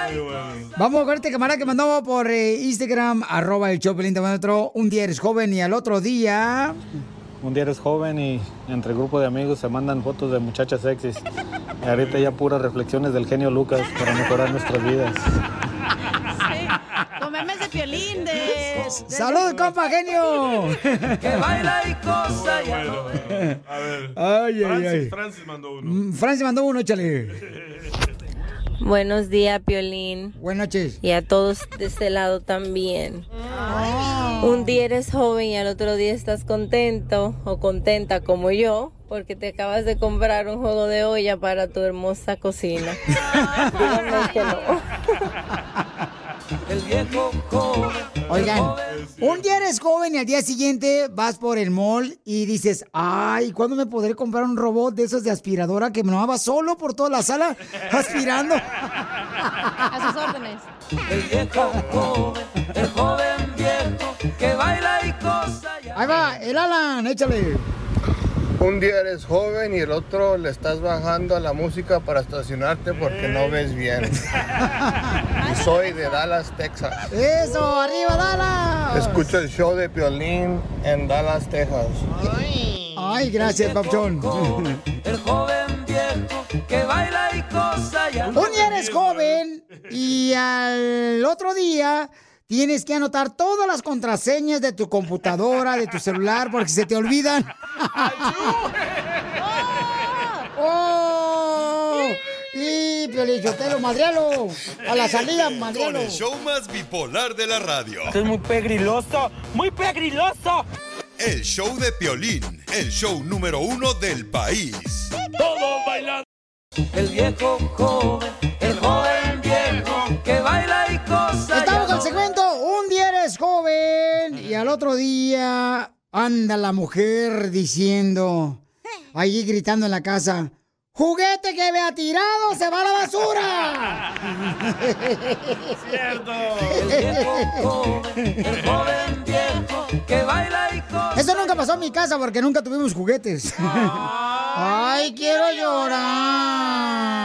Vamos con este camarada que mandó por eh, Instagram, arroba el te otro, un día eres joven y al otro día... Un día eres joven y entre grupo de amigos se mandan fotos de muchachas sexys. Y ahorita ya puras reflexiones del genio Lucas para mejorar nuestras vidas. Con memes de piolín, de... de- ¡Salud, compa, genio! Que baila y cosa ya no ve. A ver. Ay, ay, Francis, ay. Francis mandó uno. Mm, Francis mandó uno, échale. Buenos días, Piolín. Buenas noches. Y a todos de este lado también. Un día eres joven y al otro día estás contento o contenta como yo porque te acabas de comprar un juego de olla para tu hermosa cocina. [LAUGHS] Dígame que no. [LAUGHS] El viejo joven. Oigan, un día eres joven y al día siguiente vas por el mall y dices, ay, ¿cuándo me podré comprar un robot de esos de aspiradora que me va solo por toda la sala aspirando? A sus órdenes. El viejo joven, el joven viejo que baila y cosa ya. Ahí va, el Alan, échale. Un día eres joven y el otro le estás bajando a la música para estacionarte porque no ves bien. Y [LAUGHS] soy de Dallas, Texas. Eso, arriba, Dallas. Escucho el show de Piolín en Dallas, Texas. Ay, gracias, Pauchón. El joven viejo que baila y cosa ya. Un día eres joven y al otro día tienes que anotar todas las contraseñas de tu computadora, de tu celular, porque se te olvidan. ¡Oh! Y Piolichotelo, madrialo. A la salida, Con madrialo. el show más bipolar de la radio. Esto es muy pegriloso, muy pegriloso. El show de Piolín, el show número uno del país. Todos bailando. El viejo joven, el joven viejo que baila Eres joven y al otro día anda la mujer diciendo, ahí gritando en la casa, juguete que vea tirado se va a la basura. Cierto. El viejo joven, el joven viejo que baila y Eso nunca pasó en mi casa porque nunca tuvimos juguetes. Ay, [LAUGHS] quiero llorar.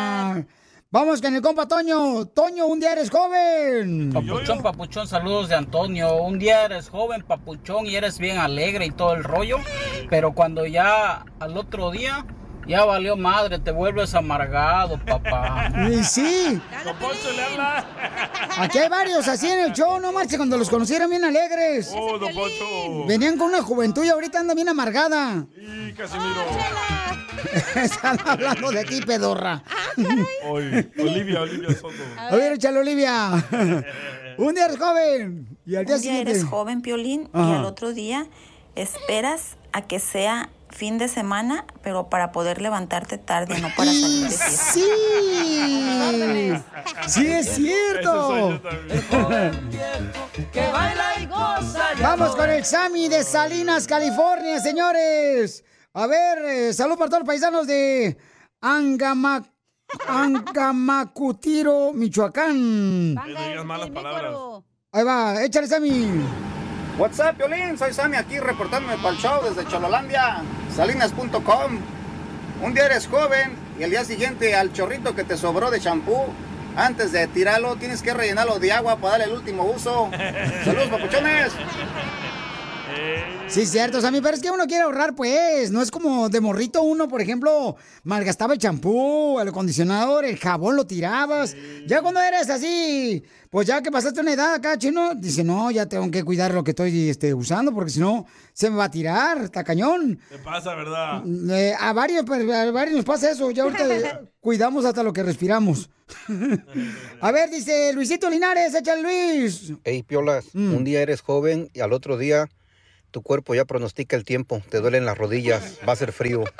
Vamos con el compa Toño. Toño, un día eres joven. Papuchón, papuchón, saludos de Antonio. Un día eres joven, papuchón, y eres bien alegre y todo el rollo, pero cuando ya al otro día ya valió madre, te vuelves amargado, papá. [LAUGHS] Y sí. Aquí hay varios así en el show, no marche, cuando los conocieron bien alegres. Oh, don Poncho. Venían con una juventud y ahorita anda bien amargada. Y Casimiro. [LAUGHS] Están hablando de ti, pedorra. Oy, Olivia, Olivia Soto. A ver, échale, Olivia. [LAUGHS] Un día eres joven. Y al día Un día siguiente. eres joven, Piolín, y Ajá. al otro día esperas a que sea fin de semana, pero para poder levantarte tarde, no para salir de fiesta. Sí. Sí, es cierto. que baila y goza ya Vamos con el Sammy de Salinas, California, señores. A ver, eh, salud para todos los paisanos de Angama, Angamacutiro, Michoacán. No digas malas palabras. Ahí va, échale, Sammy. What's up, Piolín? Soy Sammy aquí reportándome para el show desde Chololandia, salinas.com. Un día eres joven y el día siguiente al chorrito que te sobró de champú, antes de tirarlo tienes que rellenarlo de agua para darle el último uso. [LAUGHS] Saludos, papuchones. Sí, cierto, Sammy, pero es que uno quiere ahorrar, pues. No es como de morrito uno, por ejemplo, malgastaba el champú, el acondicionador, el jabón lo tirabas. Ya cuando eres así, pues ya que pasaste una edad acá, chino, dice, no, ya tengo que cuidar lo que estoy este, usando, porque si no, se me va a tirar, está cañón. Te pasa, ¿verdad? Eh, a, varios, pues, a varios nos pasa eso, ya ahorita [LAUGHS] cuidamos hasta lo que respiramos. [LAUGHS] a ver, dice Luisito Linares, échale Luis. Hey, Piolas, Mm. un día eres joven y al otro día tu cuerpo ya pronostica el tiempo, te duelen las rodillas, va a ser frío. [LAUGHS]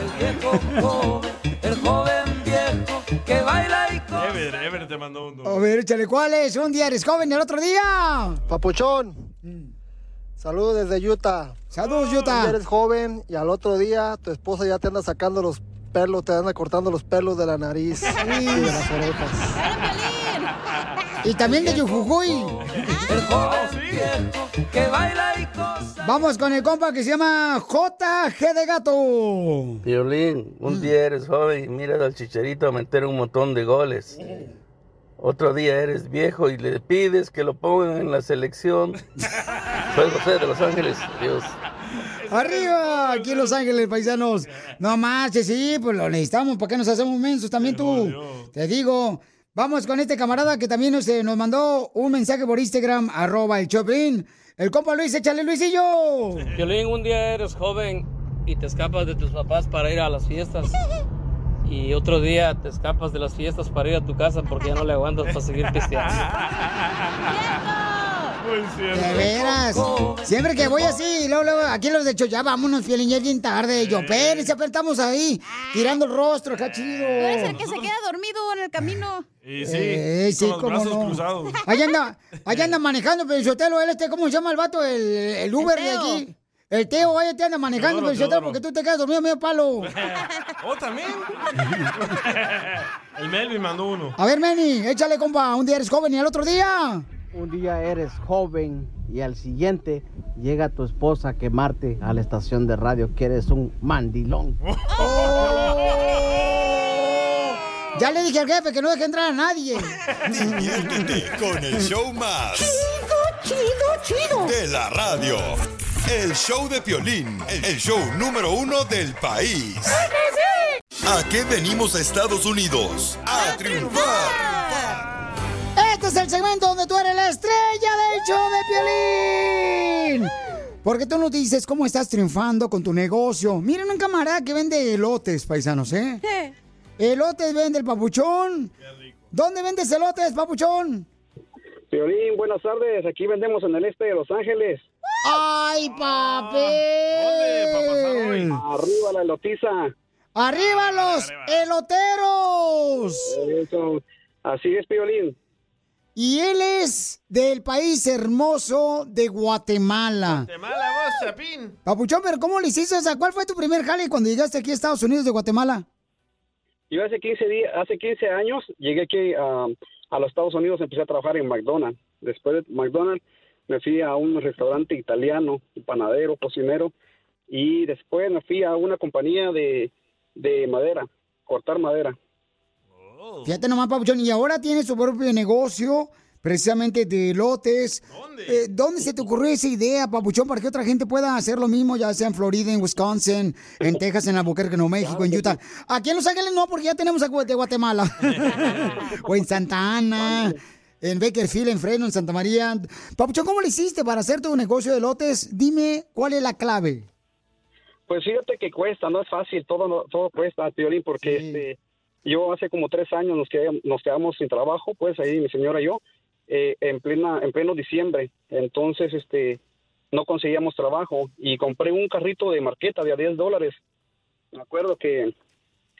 El viejo joven, el joven viejo que baila y goza. Ever, Ever te mandó uno. A ver, échale, ¿cuál es? Un día eres joven y el otro día. Papuchón. Saludos desde Utah. Saludos, Un Utah. día eres joven y al otro día tu esposa ya te anda sacando los pelos, te anda cortando los pelos de la nariz y de las orejas. Y también de Yujujuy. El joven viejo que baila y. Vamos con el compa que se llama JG de Gato. Violín, un día eres joven y miras al chicharito a meter un montón de goles. Otro día eres viejo y le pides que lo pongan en la selección. Soy José de Los Ángeles. Dios. Arriba, aquí en Los Ángeles, paisanos. No marches, sí, pues lo necesitamos. ¿Por qué nos hacemos mensos también tú? Te digo. Vamos con este camarada que también nos, eh, nos mandó un mensaje por Instagram, arroba el Choplin. El compa Luis, échale Luisillo. [LAUGHS] Violín, un día eres joven y te escapas de tus papás para ir a las fiestas. Y otro día te escapas de las fiestas para ir a tu casa porque ya no le aguantas para seguir pisteando. [LAUGHS] De veras. Siempre que voy así, luego, luego, aquí los de hecho, ya vámonos, Piolín, ya es bien tarde. Yo, pero estamos ahí, tirando el rostro, acá chido. Eres el que se queda dormido en el camino. Y sí, Eh, sí, con los cómo brazos no. cruzados. Allá anda, allá anda manejando, Pelizotelo, él este, ¿cómo se llama el vato? El, el Uber de Teo. aquí. El Teo, ahí te anda manejando, Teodoro, porque tú te quedas dormido medio palo. [LAUGHS] ¿Oh, también? [LAUGHS] El Melvin mandó uno. A ver, Manny, échale, compa, un día eres joven y al otro día. Un día eres joven y al siguiente llega tu esposa a quemarte a la estación de radio que eres un mandilón. [LAUGHS] Ya le dije al jefe que no deje entrar a nadie. Diviértete con el show más. Chido, chido, chido. De la radio. El show de Piolín, el show número uno del país. ¿A qué venimos a Estados Unidos? A triunfar. Este es el segmento donde tú eres la estrella del show de Piolín. Porque tú nos dices cómo estás triunfando con tu negocio. Miren un camarada que vende elotes, paisanos, ¿eh? Elotes vende el papuchón. ¿Dónde vendes elotes, papuchón? Violín, buenas tardes. Aquí vendemos en el este de Los Ángeles. ¡Ay, papel! Arriba la elotiza. ¡Arriba los eloteros! Eso. Así es, Piolín. Y él es del país hermoso de Guatemala. Guatemala, vos, Chapín. Papuchón, pero ¿cómo le hiciste? O sea, ¿cuál fue tu primer jale cuando llegaste aquí a Estados Unidos de Guatemala? Yo hace 15 días, hace 15 años llegué aquí a, a los Estados Unidos, empecé a trabajar en McDonald's. Después de McDonald's me fui a un restaurante italiano, panadero, cocinero, y después me fui a una compañía de, de madera, cortar madera. Fíjate nomás, Papuchón, y ahora tiene su propio negocio, precisamente de elotes. ¿Dónde? ¿Dónde se te ocurrió esa idea, Papuchón, para que otra gente pueda hacer lo mismo, ya sea en Florida, en Wisconsin, en [LAUGHS] Texas, en Albuquerque, Nuevo México, en Utah? Aquí en Los Ángeles no, porque ya tenemos a de Guatemala. [LAUGHS] o en Santa Ana. En Bakerfield, en Fresno, en Santa María. Papuchón, ¿cómo le hiciste para hacer tu negocio de elotes? Dime cuál es la clave. Pues fíjate que cuesta, no es fácil, todo no- todo cuesta, Piolín, porque este, yo hace como tres años nos, quedamos, nos quedamos sin trabajo, pues ahí mi señora y yo, eh, en plena en pleno diciembre. Entonces, este, no conseguíamos trabajo y compré un carrito de marqueta de a 10 dólares. Me acuerdo que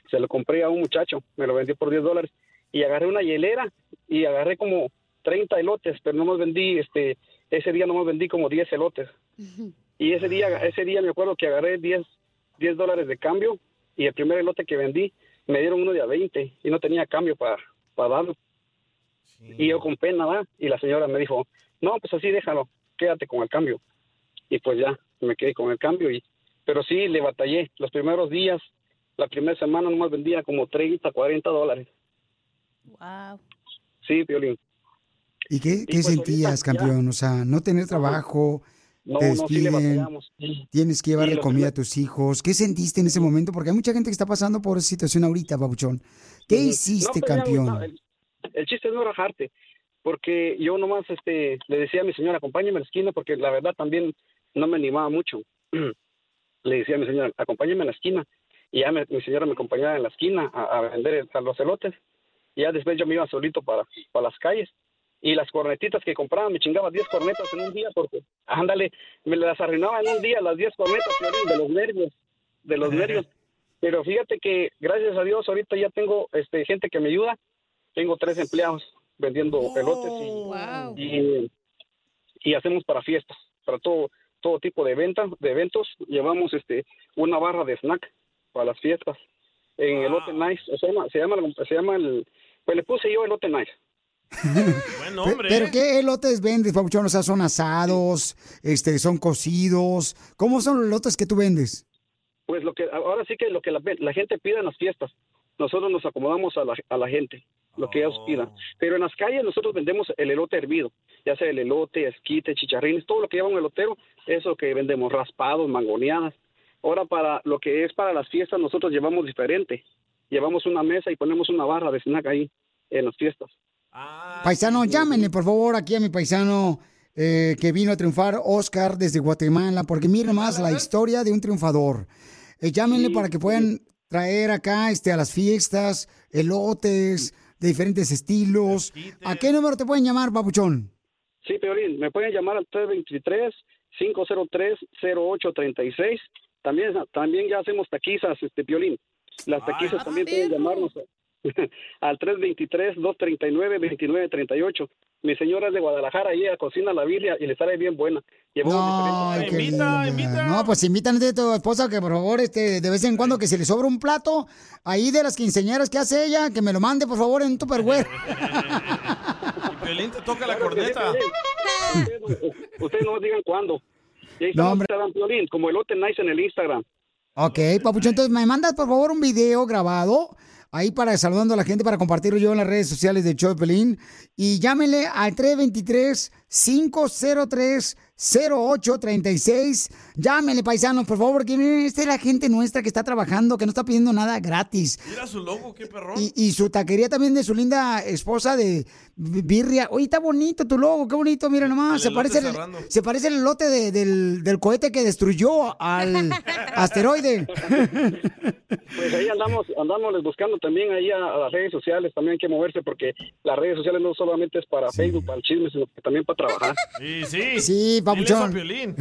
se lo compré a un muchacho, me lo vendió por 10 dólares y agarré una hielera y agarré como 30 elotes, pero no más vendí, este, ese día no más vendí como 10 elotes. Y ese día, ese día me acuerdo que agarré 10, 10 dólares de cambio y el primer elote que vendí me dieron uno de a 20 y no tenía cambio para, para darlo. Y yo con pena, ¿verdad? Y la señora me dijo, no, pues así déjalo, quédate con el cambio. Y pues ya, me quedé con el cambio. y Pero sí, le batallé. Los primeros días, la primera semana nomás vendía como 30, 40 dólares. Wow. Sí, Piolín. ¿Y qué, qué pues, sentías, ahorita ya- campeón? O sea, no tener trabajo, No, te no, sí le batallamos. tienes que llevarle Sí, lo que comida a tus hijos. ¿Qué sentiste en ese momento? Porque hay mucha gente que está pasando por esa situación ahorita, Pabuchón. ¿Qué hiciste, No, ya, campeón? no, el, el chiste es no rajarte, porque yo nomás este, le decía a mi señora, acompáñame a la esquina, porque la verdad también no me animaba mucho. [CLEARS THROAT] le decía a mi señora, acompáñame a la esquina, y ya me- mi señora me acompañaba en la esquina a, a vender el- a los elotes, y ya después yo me iba solito para, para las calles. Y las cornetitas que compraba, me chingaba 10 cornetas en un día, porque, ándale, me las arruinaba en un día las 10 cornetas, de los nervios, de los nervios. Pero fíjate que gracias a Dios ahorita ya tengo este gente que me ayuda. Tengo tres empleados vendiendo pelotes y, y, y hacemos para fiestas, para todo todo tipo de ventas, de eventos. Llevamos este una barra de snack para las fiestas. En el Elote Nice, se llama, se llama, se llama el, pues le puse yo Elote Nice. [LAUGHS] Buen ¿Pero qué elotes vendes, Pabuchón? O sea, ¿son asados? este, ¿Son cocidos? ¿Cómo son los elotes que tú vendes? Pues lo que ahora sí que lo que la, la gente pida en las fiestas, nosotros nos acomodamos a la, a la gente, lo que ellos pidan. Pero en las calles nosotros vendemos el elote hervido, ya sea el elote, esquite, chicharrines, todo lo que lleva un elotero, eso que vendemos, raspados, mangoneadas. Ahora para lo que es para las fiestas nosotros llevamos diferente. Llevamos una mesa y ponemos una barra de snack ahí en las fiestas. Paisano, llámenle, por favor, aquí a mi paisano eh, que vino a triunfar, Oscar, desde Guatemala, porque miren más la historia de un triunfador. Eh, llámenle para que puedan traer acá este, a las fiestas elotes de diferentes estilos. ¿A qué número te pueden llamar, papuchón? Sí, Piolín, me pueden llamar al 323-503-0836. También, también ya hacemos taquizas, este Piolín. Las taquizas también pueden llamarnos [LAUGHS] al 323-239-2938. Mi señora es de Guadalajara y ella cocina la Biblia y le sale bien buena. Llevamos Ay, diferentes- qué linda. No, pues invítate a tu esposa que por favor, este, de vez en cuando que se le sobra un plato ahí de las quinceañeras que hace ella, que me lo mande por favor en Tupperware. [LAUGHS] Y Piolín te toca la corneta. Ustedes no digan cuándo. Y ahí No, hombre. Instagram, Piolín, como elote nice en el Instagram. Ok, papuchón, entonces me mandas por favor un video grabado ahí para saludando a la gente para compartirlo yo en las redes sociales de Show de Pelín y llámenle al 323-503-0836. Llámenle, paisanos, por favor, porque miren, esta es la gente nuestra que está trabajando, que no está pidiendo nada gratis. Mira su logo, qué perrón. Y, y su taquería también de su linda esposa de Birria. Oye, está bonito tu logo, qué bonito, mira nomás. Se parece, el, se parece el elote de- del, del cohete que destruyó al [LAUGHS] asteroide. Pues ahí andamos, andamos buscando también ahí a, a las redes sociales, también hay que moverse porque las redes sociales no solamente es para Facebook, para el chisme, sino que también para trabajar. Sí, sí. Sí, papuchón. [LAUGHS]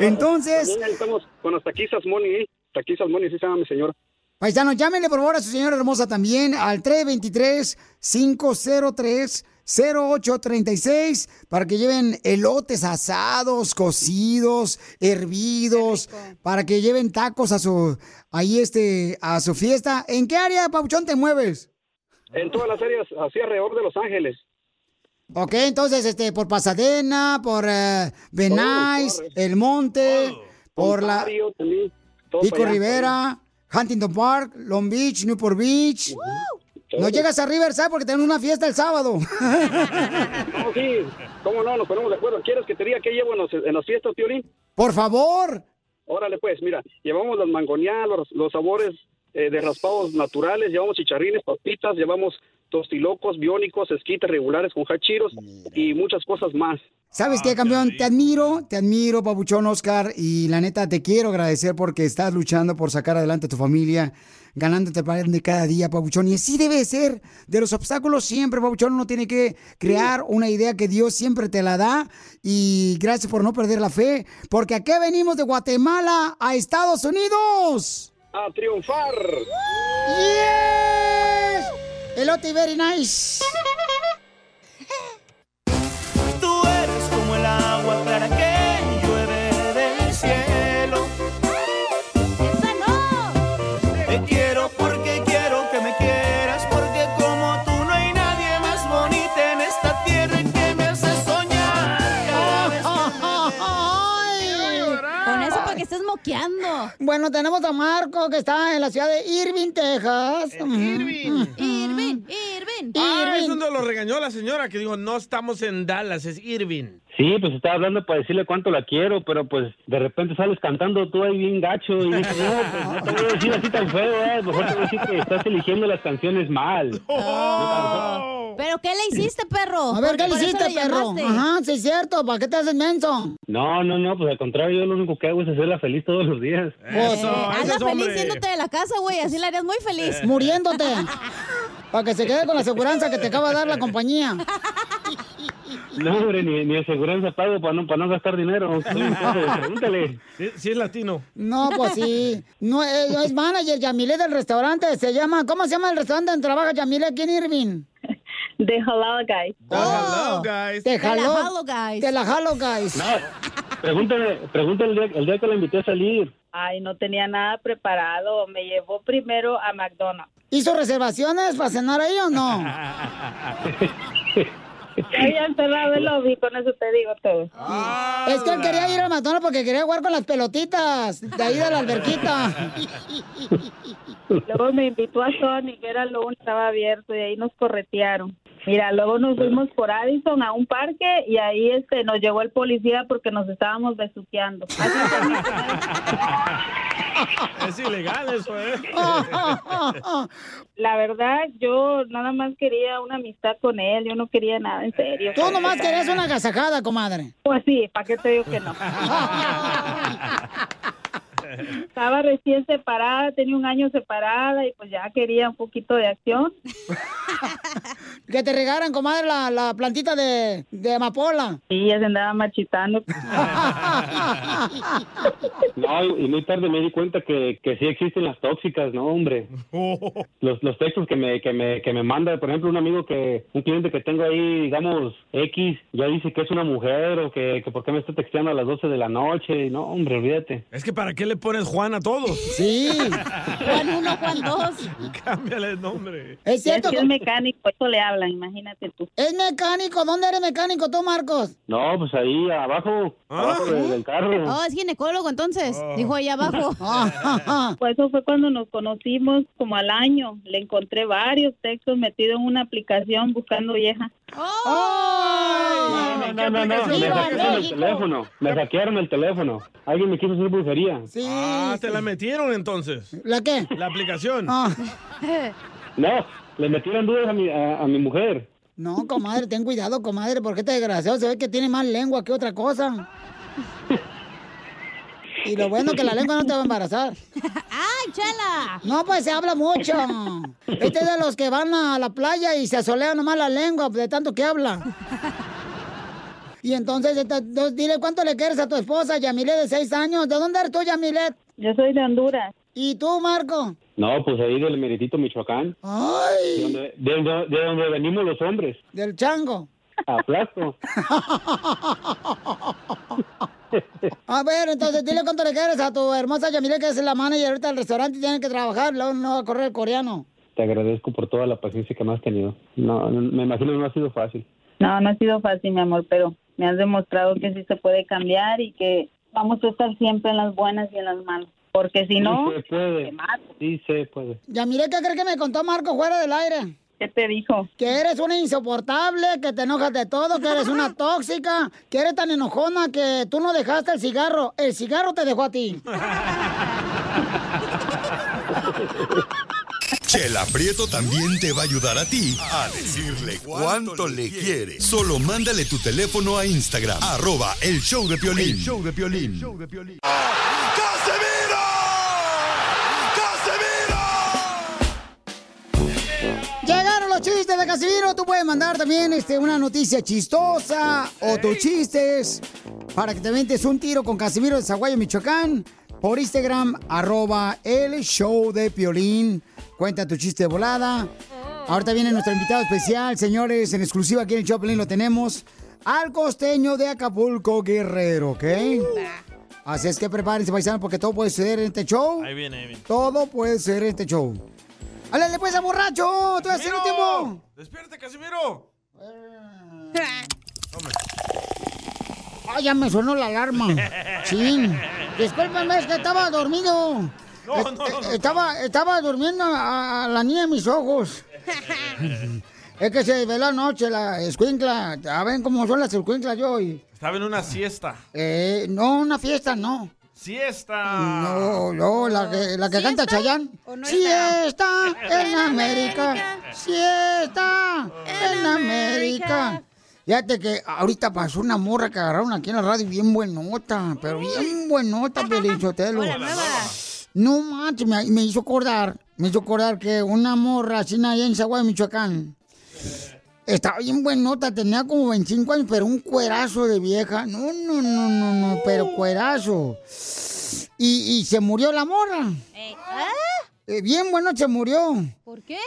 Entonces- estamos con las taquizas Moni, ¿eh? taquizas Moni, así se llama mi señora. Paisanos, llámenle por favor a su señora hermosa también al 323-503-0836 para que lleven elotes asados, cocidos, hervidos, para que lleven tacos a su ahí este a su fiesta. ¿En qué área, Pauchón, te mueves? En todas las áreas, así alrededor de Los Ángeles. Ok, entonces, este, por Pasadena, por Venice, El Monte, por la también, Pico. Rivera, Huntington Park, Long Beach, Newport Beach. No llegas a Riverside porque tenemos una fiesta el sábado. [LAUGHS] No, sí, cómo no, nos ponemos de acuerdo. ¿Quieres que te diga qué llevo en, los- en las fiestas, Piolín? Por favor. Órale, pues, mira, llevamos los, los sabores eh, de raspados naturales, llevamos chicharrines, papitas, llevamos tostilocos, biónicos, esquites regulares con hachiros y muchas cosas más. ¿Sabes Ah, qué, campeón? Te admiro, te admiro, Pabuchón Oscar, y la neta te quiero agradecer porque estás luchando por sacar adelante a tu familia, ganándote el pan de cada día, Pabuchón. Y así debe ser. De los obstáculos siempre, Pabuchón, uno tiene que crear una idea que Dios siempre te la da. Y gracias por no perder la fe, porque aquí venimos de Guatemala a Estados Unidos. ¡A triunfar! ¡Yes! Elote very nice. Tú eres como el agua clara que llueve del cielo. ¡Esa no! Te quiero porque quiero que me quieras, porque como tú no hay nadie más bonita en esta tierra y que me hace soñar. Con eso para que estés moqueando. Bueno, tenemos a Marco que está en la ciudad de Irving, Texas. Irving. Irving. Ah, es donde lo regañó la señora que dijo, no estamos en Dallas, es Irving. Sí, pues estaba hablando para decirle cuánto la quiero, pero pues de repente sales cantando tú ahí bien gacho y dije, no, pues no te voy a decir así tan feo, ¿eh? mejor te voy a decir que estás eligiendo las canciones mal. ¿Pero qué le hiciste, perro? A ver, ¿qué le eso hiciste, perro? Ajá, sí es cierto. ¿Para qué te haces menso? No, no, no, pues al contrario, yo lo único que hago es hacerla feliz todos los días. Eh, anda feliz yéndote de la casa, güey. Así la harías muy feliz. Muriéndote. Para que se quede con la aseguranza que te acaba de dar la compañía. [LAUGHS] No, hombre, ni, ni aseguranza pago para no, para no gastar dinero. [LAUGHS] Pregúntale. Sí, sí es latino. No, pues sí. No, eh, no es manager, Yamile del restaurante. Se llama, ¿cómo se llama el restaurante donde trabaja Yamile aquí en Irving? The Halal guys. Te De la jaló. Halo Guys. Te la jalo, guys. No, pregúntale, pregúntale el día, el día que la invité a salir. Ay, no tenía nada preparado. Me llevó primero a McDonald's. ¿Hizo reservaciones para cenar ahí o no? [LAUGHS] [LAUGHS] Habían cerrado el lobby, con eso te digo todo. Es que él quería ir al McDonald's porque quería jugar con las pelotitas de ahí de la alberquita. [LAUGHS] Luego me invitó a Sony, que era lo único que estaba abierto, y ahí nos corretearon. Mira, luego nos fuimos por Addison a un parque y ahí este nos llegó el policía porque nos estábamos besuqueando. [LAUGHS] [LAUGHS] Es ilegal eso, ¿eh? La verdad, yo nada más quería una amistad con él, yo no quería nada en serio. Tú nomás querías una agasajada, comadre. Pues sí, ¿para qué te digo que no? [LAUGHS] Estaba recién separada, tenía un año separada y pues ya quería un poquito de acción. Que te regaran, comadre, la, la plantita de, de amapola. Y ella se andaba machitando. No, y y muy tarde me di cuenta que, que sí existen las tóxicas, ¿no, hombre? Los, los textos que me, que, me, que me manda, por ejemplo, un amigo que, un cliente que tengo ahí, digamos, X, ya dice que es una mujer o que, que por qué me está texteando a las 12 de la noche. No, hombre, olvídate. Es que ¿para qué le pones Juan a todos? Sí. [LAUGHS] Juan uno, Juan dos. Cámbiale el nombre. Es cierto. Es que es mecánico, eso le hablan, imagínate tú. Es mecánico. ¿Dónde eres mecánico tú, Marcos? No, pues ahí abajo, abajo del, del carro. Oh, es ginecólogo entonces. Dijo ahí abajo. [LAUGHS] [LAUGHS] Pues eso fue cuando nos conocimos como al año. Le encontré varios textos metidos en una aplicación buscando vieja. No, no, no, no, me hackearon el teléfono. Me hackearon el teléfono. Alguien me quiso hacer brujería. Ah, te la metieron entonces. ¿La qué? La aplicación. No, le metieron dudas a mi, a, a mi mujer. No, comadre, ten cuidado, comadre, porque este desgraciado se ve que tiene más lengua que otra cosa. Y lo bueno que la lengua no te va a embarazar. ¡Ay, chela! No, pues se habla mucho. Este es de los que van a la playa y se asolea nomás la lengua de tanto que habla. Y entonces, dile cuánto le quieres a tu esposa, Yamilet, de seis años. ¿De dónde eres tú, Yamilet? Yo soy de Honduras. ¿Y tú, Marco? No, pues ahí del Meritito, Michoacán. ¡Ay! De donde, de donde- de donde venimos los hombres. Del chango. Aplasto. [LAUGHS] A ver, entonces dile cuánto le quieres a tu hermosa Yamilet, que es la manager ahorita del restaurante y tiene que trabajar, luego no va a correr el coreano. Te agradezco por toda la paciencia que me has tenido. No, no, me imagino que no ha sido fácil. No, no ha sido fácil, mi amor, pero me has demostrado que sí se puede cambiar y que vamos a estar siempre en las buenas y en las malas. Porque si no, Sí se puede. Sí se puede. Yamilet, ¿qué crees que me contó Marco fuera del aire? ¿qué te dijo? Que eres una insoportable, que te enojas de todo, que eres una [LAUGHS] tóxica, que eres tan enojona que tú no dejaste el cigarro, el cigarro te dejó a ti. [LAUGHS] Chela Prieto también te va a ayudar a ti a decirle cuánto le quiere. Solo mándale tu teléfono a Instagram, arroba el show de Piolín. El show de Piolín. Llegaron los chistes de Casimiro. Tú puedes mandar también este, una noticia chistosa o tus chistes para que te ventes un tiro con Casimiro de Zaguayo, Michoacán. Por Instagram, arroba el show de Piolín. Cuenta tu chiste de volada. Ahorita viene nuestro invitado especial, señores, en exclusiva aquí en el show de Piolín lo tenemos. Al costeño de Acapulco, Guerrero, ¿ok? Así es que prepárense, paisanos, porque todo puede suceder en este show. Ahí viene, ahí viene. Todo puede ser en este show. ¡Álale, pues, a borracho! ¡Tú haciendo tiempo! ¡Despierte, Casimiro! ¡Ay, ya me sonó la alarma! ¡Chin! Discúlpame, es que estaba dormido. No, no, no, eh, no. Estaba, estaba durmiendo a, a la niña en mis ojos. Es que se ve la noche, la escuincla. Ya ven cómo son las escuinclas yo. Y, Estaba en una siesta. eh, no, una fiesta, no. ¡Siesta! No, no, la que, la que canta Chayán. ¿O no Siesta en América. Siesta en América. Fíjate que ahorita pasó una morra que agarraron aquí en la radio bien buenota, pero bien buenota, [LAUGHS] nueva. No manches, me, me hizo acordar, me hizo acordar que una morra así allá en Zaguay, Michoacán, estaba bien buenota, tenía como 25 años, pero un cuerazo de vieja. No, no, no, no, no, pero cuerazo. Y, y se murió la morra. Eh, ¿ah? Eh, bien bueno se murió. ¿Por qué?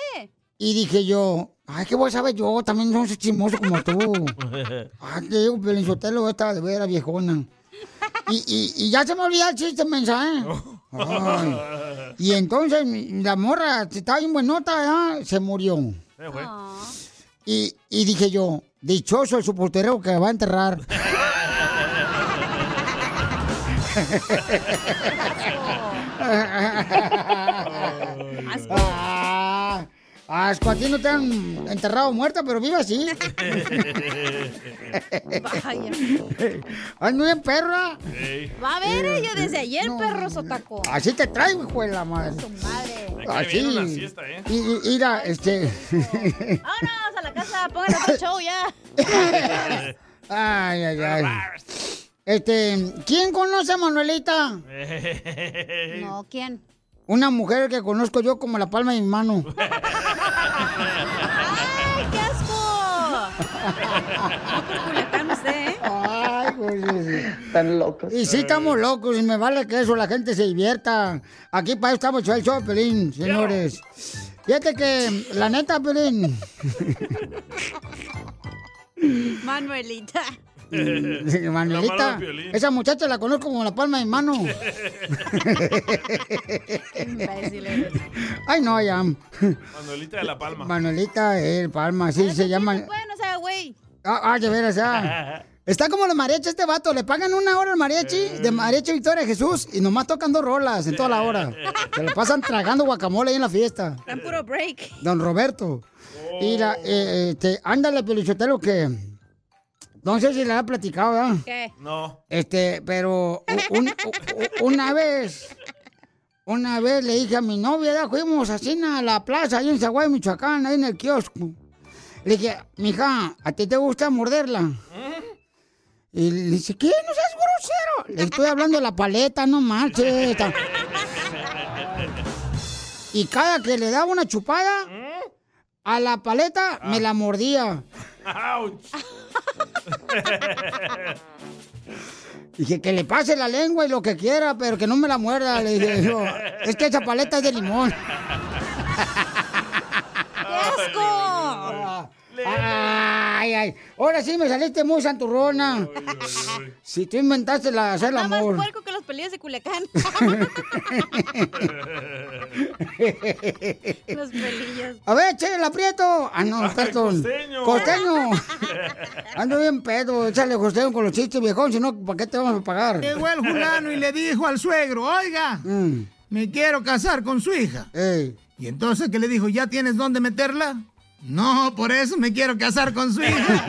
Y dije yo, ay, ¿qué voy a saber yo? También no soy chismoso como tú. [LAUGHS] Ay, te digo, Pelizotelo, esta de veras viejona. Y, y, y ya se me olvidó el chiste, mensaje. Ay. Y entonces la morra estaba bien buenota, ¿ya? se murió. Eh. Y, y dije yo, dichoso el sepulturero que va a enterrar. [LAUGHS] [LAUGHS] Ah, Asco, a ti no te han enterrado muerta, pero viva así. Vaya. Ay, muy bien, perra. Va a ver ella desde ayer, perro sotaco. Así te traigo, hijo de la madre. Madre. Así. una siesta, ¿eh? Y, y- mira, este. Vámonos a la casa, pongan otro [LAUGHS] show ya. ay, ay, ay. Este, ¿quién conoce a Manuelita? [LAUGHS] No, ¿quién? Una mujer que conozco yo como la palma de mi mano. [LAUGHS] ¡Ay, qué asco! [LAUGHS] Usted, ¿eh? Ay, pues, Están locos. Y sí estamos locos y me vale que eso la gente se divierta. Aquí para eso estamos el show, de Pelín, señores. Fíjate que, la neta, Pelín. [LAUGHS] Manuelita. Manuelita, esa muchacha la conozco como la palma de mi mano. [LAUGHS] Ay, no, ya. Manuelita de la Palma. Manuelita, eh, palma, sí se llama. Bueno, o sea, güey. Ah, ah, de veras, ya. [LAUGHS] Está como los mariachis este vato, le pagan una hora al mariachi, de mariachi Victoria Jesús, y nomás tocan dos rolas en toda la hora. Se le pasan tragando guacamole ahí en la fiesta. Está en puro break. Don Roberto. Y la, eh, este, ándale, Pelichotelo, que no sé si le ha platicado, ¿verdad? ¿Qué? No. Este, pero un- una vez, una vez le dije a mi novia, ya fuimos así a la plaza, ahí en Zaguay, Michoacán, ahí en el kiosco. Le dije, mija, ¿a ti te gusta morderla? Y le dice, ¿qué? No seas grosero. Le estoy hablando de la paleta, no marches. Y cada que le daba una chupada a la paleta, me la mordía. ¡Auch! [LAUGHS] Dije, que le pase la lengua y lo que quiera, pero que no me la muerda. Le dije, yo, es que esa paleta es de limón. ¡Qué asco! Ay, ay. Ahora sí me saliste muy santurrona. Si tú inventaste la hacer el Está más amor. puerco que los pelillos de Culiacán. [LAUGHS] [LAUGHS] los pelillos. A ver, che, el aprieto. Ah, no, perdón. costeño. Costeño. [LAUGHS] Ando bien pedo. Échale costeño con los chistes, viejón. Si no, ¿para qué te vamos a pagar? Llegó el fulano y le dijo al suegro, oiga, Mm. me quiero casar con su hija. Y entonces que le dijo, ¿ya tienes dónde meterla? No, por eso me quiero casar con su hija.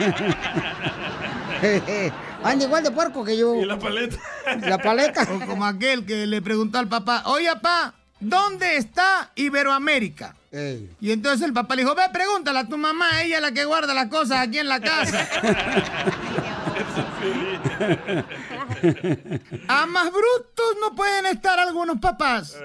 [LAUGHS] Anda igual de puerco que yo. Y la paleta. La paleta. O como aquel que le preguntó al papá, oye papá, ¿dónde está Iberoamérica? Y entonces el papá le dijo, ve, pregúntale a tu mamá, ella es la que guarda las cosas aquí en la casa. [LAUGHS] A más brutos no pueden estar algunos papás.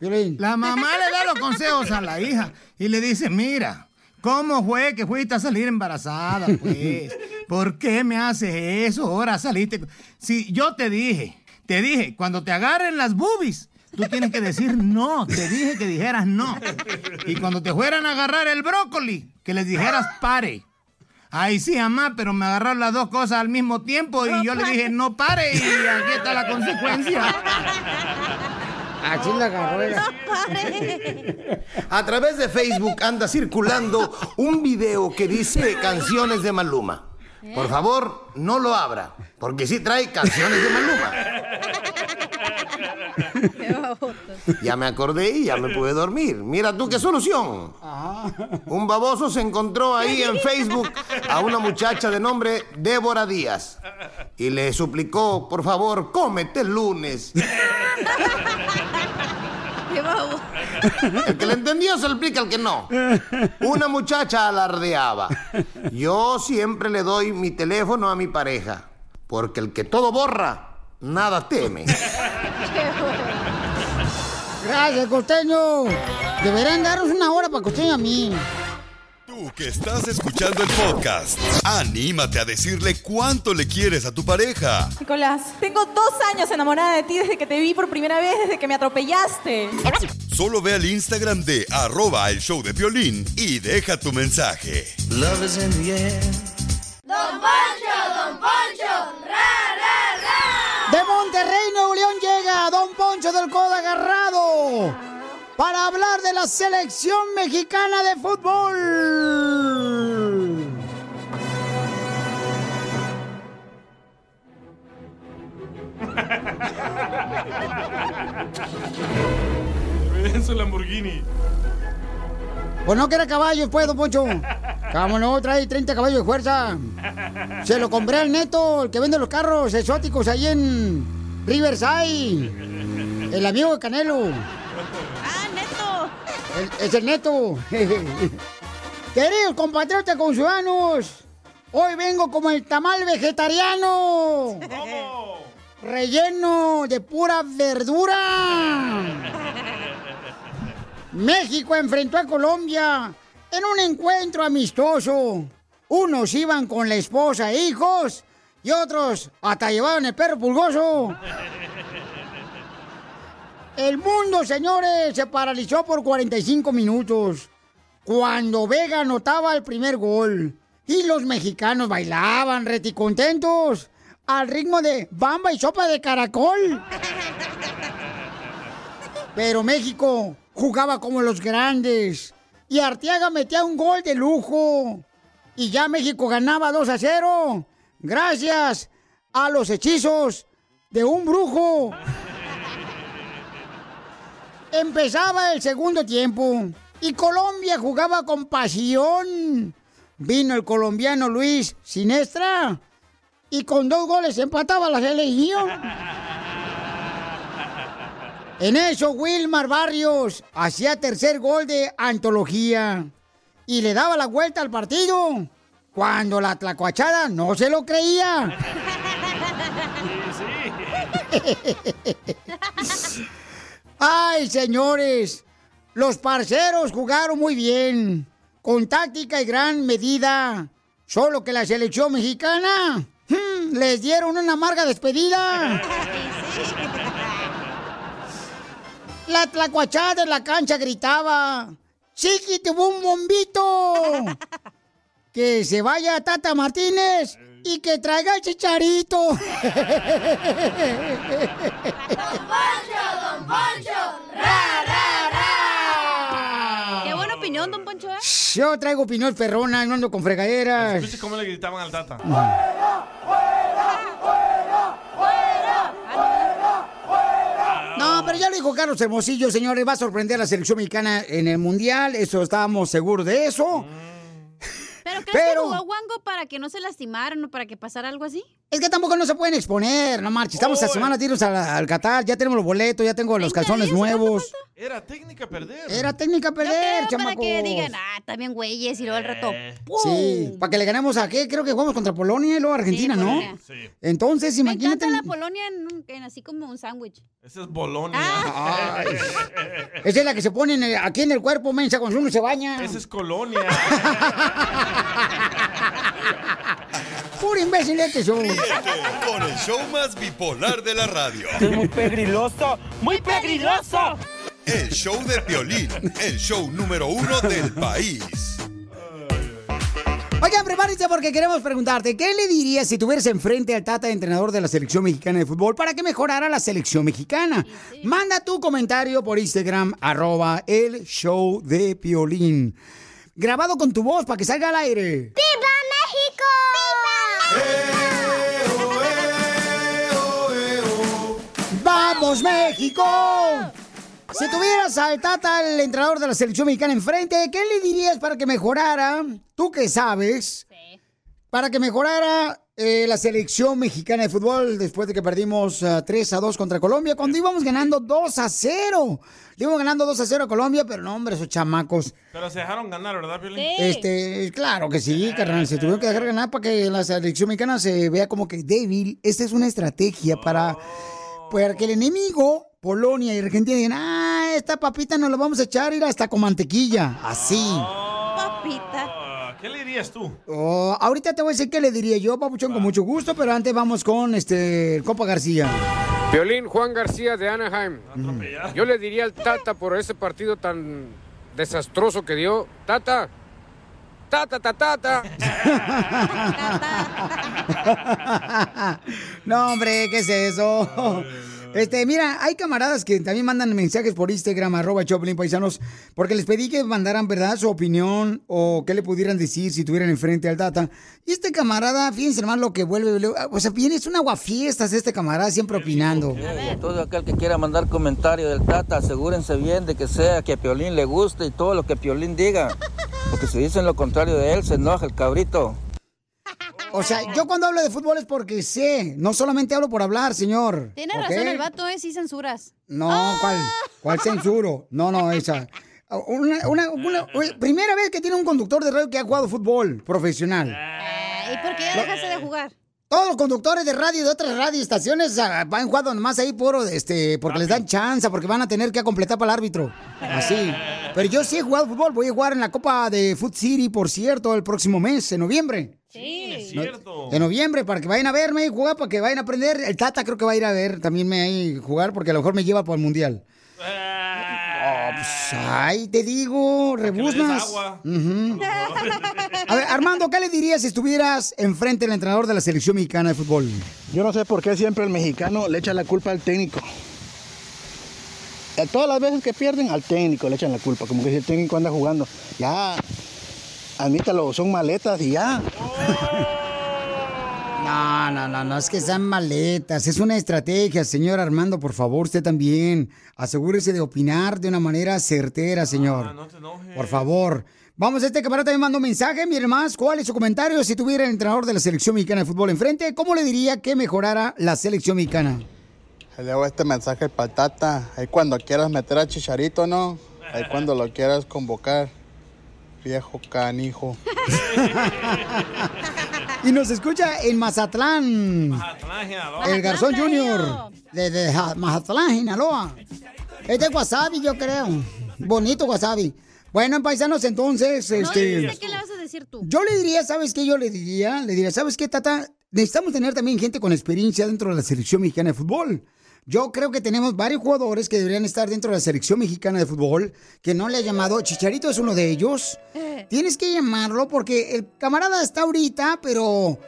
La mamá le da los consejos a la hija y le dice, mira, ¿cómo fue que fuiste a salir embarazada, pues? [LAUGHS] ¿Por qué me haces eso? Ahora saliste... Si yo te dije, te dije, cuando te agarren las boobies, tú tienes que decir no. Te dije que dijeras no. Y cuando te fueran a agarrar el brócoli, que les dijeras pare. Ay, sí, mamá, pero me agarraron las dos cosas al mismo tiempo y yo le dije no pare y aquí está la consecuencia. [LAUGHS] Así la agarró. [LAUGHS] A través de Facebook anda circulando un video que dice canciones de Maluma. Por favor, no lo abra, porque sí trae canciones de Maluma. Ya me acordé y ya me pude dormir. Mira tú qué solución. Un baboso se encontró ahí en Facebook a una muchacha de nombre Débora Díaz y le suplicó, por favor, cómete el lunes. [LAUGHS] ¡Qué [LAUGHS] babo! El que le entendió se lo explica al que no. Una muchacha alardeaba. Yo siempre le doy mi teléfono a mi pareja, porque el que todo borra, nada teme. [LAUGHS] Gracias, costeño. Deberían daros una hora para costeño a mí. Tú que estás escuchando el podcast, anímate a decirle cuánto le quieres a tu pareja. Nicolás, tengo dos años enamorada de ti desde que te vi por primera vez, desde que me atropellaste. Solo ve al Instagram de arroba el show de violín y deja tu mensaje. Love is in the air. Don Poncho, Don Poncho, ra, ra, ra. De Monterrey, Nuevo León llega Don Poncho del Codo Agarrado para hablar de la selección mexicana de fútbol. En su Lamborghini. Pues no quiere caballos, pues, Don Poncho. Vámonos, trae 30 caballos de fuerza. Se lo compré al neto, el que vende los carros exóticos ahí en Riverside. El amigo de Canelo. Es el neto. [LAUGHS] Queridos compatriotas conciudadanos, hoy vengo como el tamal vegetariano. relleno de pura verdura. [LAUGHS] México enfrentó a Colombia en un encuentro amistoso. Unos iban con la esposa e hijos y otros hasta llevaban el perro pulgoso. [LAUGHS] El mundo, señores, se paralizó por 45 minutos cuando Vega anotaba el primer gol. Y los mexicanos bailaban reticontentos al ritmo de bamba y sopa de caracol. Pero México jugaba como los grandes. Y Arteaga metía un gol de lujo. Y ya México ganaba 2 a 0. Gracias a los hechizos de un brujo. Empezaba el segundo tiempo. Y Colombia jugaba con pasión. Vino el colombiano Luis Sinestra. Y con dos goles empataba la selección. [LAUGHS] En eso, Wilmar Barrios hacía tercer gol de antología y le daba la vuelta al partido cuando la tlacuachada no se lo creía. [LAUGHS] [LAUGHS] Ay, señores, los parceros jugaron muy bien, con táctica y gran medida. Solo que la selección mexicana hmm, les dieron una amarga despedida. [LAUGHS] La tlacuachada en la cancha gritaba, ¡Chiqui, tuvo un bombito! [LAUGHS] que se vaya Tata Martínez y que traiga el chicharito. [LAUGHS] ¡Don Poncho! ¡Ra, ra, ra! Qué buena opinión, don Poncho, ¿eh? Yo traigo opinión perrona, no ando con fregaderas. Escuche cómo le gritaban al tata. No, pero ya lo dijo Carlos Hermosillo, señores, va a sorprender a la selección mexicana en el Mundial, eso estábamos seguros de eso. ¿Pero crees Pero- que jugó Wango para que no se lastimaran o para que pasara algo así? Es que tampoco no se pueden exponer, no marches. Estamos a semana de irnos al, al Qatar, ya tenemos los boletos, ya tengo los calzones nuevos. Era técnica perder. Era técnica perder, creo para chamacos. que digan, ah, también güeyes, y luego al rato. ¡pum! Sí, para que le ganemos a qué? Creo que jugamos contra Polonia y luego Argentina, ¿no? Polonia. Entonces, Me imagínate. encanta la Polonia en, un- en así como un sándwich. Esa es Bolonia. Ay. Esa es la que se pone en el- aquí en el cuerpo, mensa, cuando uno se baña. Esa es Colonia. [LAUGHS] Puro imbécil este show. Con el show más bipolar de la radio. Es muy pegriloso, muy pegriloso. El show de Piolín, el show número uno del país. Oigan, prepárense porque queremos preguntarte, ¿qué le dirías si tuvieras enfrente al Tata, entrenador de la selección mexicana de fútbol, para que mejorara la selección mexicana? Manda tu comentario por Instagram, arroba el show de Piolín. Grabado con tu voz para que salga al aire. ¡Viva México! ¡Vamos, México! Si tuvieras al Tata, el entrenador de la selección mexicana enfrente, ¿qué le dirías para que mejorara? ¿Tú qué sabes? Para que mejorara eh, la selección mexicana de fútbol después de que perdimos ah, 3 a 2 contra Colombia, cuando íbamos ganando 2 a 0. Le ganando 2 a 0 a Colombia, pero no, hombre, esos chamacos. Pero se dejaron ganar, ¿verdad, Piolín? Este, claro que sí, carnal. Se tuvieron que dejar ganar para que la selección mexicana se vea como que débil. Esta es una estrategia para, para que el enemigo, Polonia y Argentina, digan, ah, esta papita nos la vamos a echar ir hasta con mantequilla. Así. Papita. ¿Qué le dirías tú? Oh, ahorita te voy a decir qué le diría yo, papuchón, con mucho gusto, pero antes vamos con este el Copa García. Violín Juan García de Anaheim. Yo le diría al Tata por ese partido tan desastroso que dio. Tata, Tata, tata, tata. [LAUGHS] no, hombre, ¿qué es eso? Este, mira, hay camaradas que también mandan mensajes por Instagram, arroba Choplin Paisanos, porque les pedí que mandaran, ¿verdad?, su opinión o qué le pudieran decir si tuvieran enfrente al Tata. Y este camarada, fíjense más lo que vuelve, o sea, viene, es un aguafiestas este camarada, siempre opinando. Todo aquel que quiera mandar comentario del Tata, asegúrense bien de que sea que a Piolín le guste y todo lo que Piolín diga. Porque si dicen lo contrario de él, se enoja el cabrito. O sea, yo cuando hablo de fútbol es porque sé, no solamente hablo por hablar, señor. Tiene razón el vato, ¿eh? Sí censuras. No, ¿cuál, ¿cuál censuro? No, no, [LAUGHS] esa. Una, una- una- oye, primera vez que tiene un conductor de radio que ha jugado fútbol profesional. ¿Y por qué ya dejaste de jugar? Todos los conductores de radio de otras radioestaciones ah, van jugando nomás ahí puro, este, porque les dan chance, porque van a tener que completar para el árbitro. Así. Pero yo sí he jugado fútbol, voy a jugar en la Copa de Foot City, por cierto, el próximo mes, en noviembre. Sí, es cierto. En noviembre, para que vayan a verme y jugar, para que vayan a aprender. El Tata creo que va a ir a ver también me ahí jugar, porque a lo mejor me lleva por el mundial. Oh, pues, ay, te digo, rebuznas. agua. Ujú. A ver, Armando, ¿qué le dirías si estuvieras enfrente del entrenador de la selección mexicana de fútbol? Yo no sé por qué siempre el mexicano le echa la culpa al técnico. Eh, Todas las veces que pierden, al técnico le echan la culpa. Como que si el técnico anda jugando. Ya, admítalo, son maletas y ya. [LAUGHS] No, no, no, no, es que sean maletas, es una estrategia, señor Armando, por favor, usted también. Asegúrese de opinar de una manera certera, señor. Por favor. Vamos, este camarada también mandó un mensaje, miren más, ¿cuál es su comentario si tuviera el entrenador de la selección mexicana de fútbol enfrente? ¿Cómo le diría que mejorara la selección mexicana? Le hago este mensaje para el Tata. Ahí cuando quieras meter a Chicharito, ¿no? Ahí cuando lo quieras convocar. Viejo canijo. [LAUGHS] Y nos escucha en Mazatlán. El Garzón Junior de, de Mazatlán, Sinaloa. Es de wasabi, yo creo. Bonito wasabi. Bueno, paisanos, entonces, No, este... ¿de ¿Qué le vas a decir tú? Yo le diría, ¿sabes qué? Yo le diría, le diría, ¿sabes qué, Tata? Necesitamos tener también gente con experiencia dentro de la selección mexicana de fútbol. Yo creo que tenemos varios jugadores que deberían estar dentro de la selección mexicana de fútbol, que no le ha llamado. Chicharito es uno de ellos. Tienes que llamarlo porque el camarada está ahorita, pero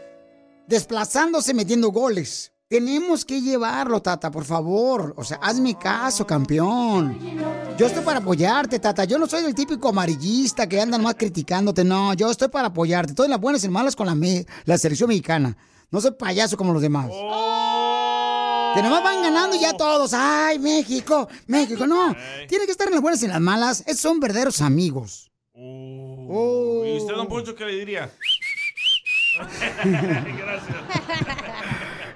desplazándose, metiendo goles. Tenemos que llevarlo, Tata, por favor. O sea, hazme caso, campeón. Yo estoy para apoyarte, Tata. Yo no soy el típico amarillista que anda nomás criticándote. No, yo estoy para apoyarte. Estoy en las buenas y malas con la, me- la selección mexicana. No soy payaso como los demás. Que nomás van ganando y ya todos. ¡Ay, México! ¡México! No. Tiene que estar en las buenas y en las malas. Esos son verdaderos amigos. ¿Y usted, don Poncho, qué le diría? [LAUGHS]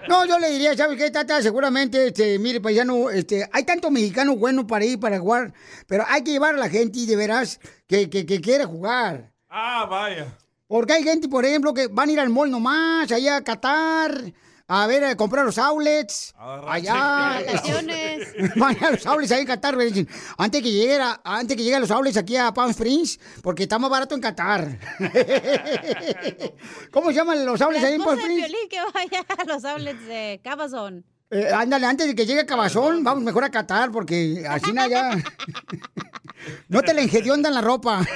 No, yo le diría, ¿sabes qué, Tata? Seguramente, este, mire, paisano, este, hay tanto mexicano bueno para ir para jugar, pero hay que llevar a la gente, de veras, que, que, que quiere jugar. Ah, vaya. Porque hay gente, por ejemplo, que van a ir al mall nomás, allá a Qatar, a ver, a comprar los outlets. Allá. Vacaciones. [LAUGHS] Van a los outlets ahí en Qatar, güey, antes que llegue a, antes que lleguen los outlets aquí a Palm Springs, porque está más barato en Qatar. [LAUGHS] ¿Cómo se llaman los outlets La ahí en Palm Springs? Piolín que vaya a los outlets de Cabazón. Eh, ándale, antes de que llegue Cabazón, vamos mejor a Qatar, porque así no ya. [LAUGHS] No te le engediondan la ropa.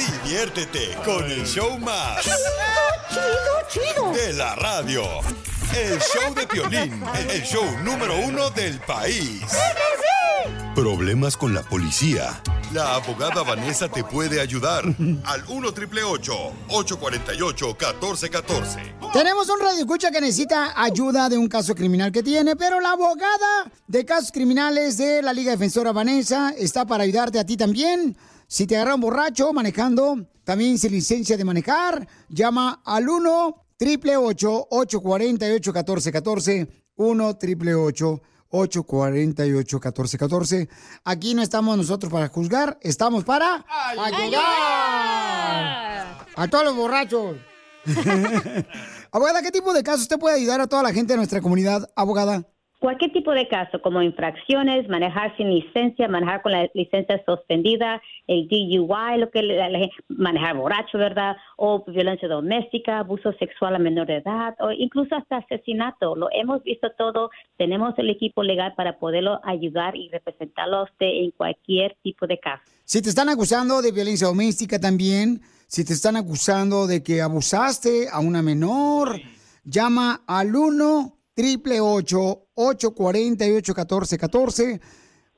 Diviértete con el show más. Chido, De la radio. El show de Piolín, el show número uno del país. Problemas con la policía. La abogada Vanessa te puede ayudar. Al 1 triple 848 1414. Tenemos un radio escucha que necesita ayuda de un caso criminal que tiene, pero la abogada de casos criminales de la Liga Defensora Vanessa está para ayudarte a ti también. Si te agarra un borracho manejando, también sin licencia de manejar, llama al 1 triple 848 1414 1 triple 848 1414 Aquí no estamos nosotros para juzgar, estamos para ayudar a todos los borrachos. [LAUGHS] abogada, ¿qué tipo de casos usted puede ayudar a toda la gente de nuestra comunidad, abogada? Cualquier tipo de caso, como infracciones, manejar sin licencia, manejar con la licencia suspendida, el DUI, lo que la- la- manejar borracho, ¿verdad? O violencia doméstica, abuso sexual a menor de edad, o incluso hasta asesinato. Lo hemos visto todo. Tenemos el equipo legal para poderlo ayudar y representarlo a usted en cualquier tipo de caso. Si te están acusando de violencia doméstica también, si te están acusando de que abusaste a una menor, llama al 1 triple 848 1414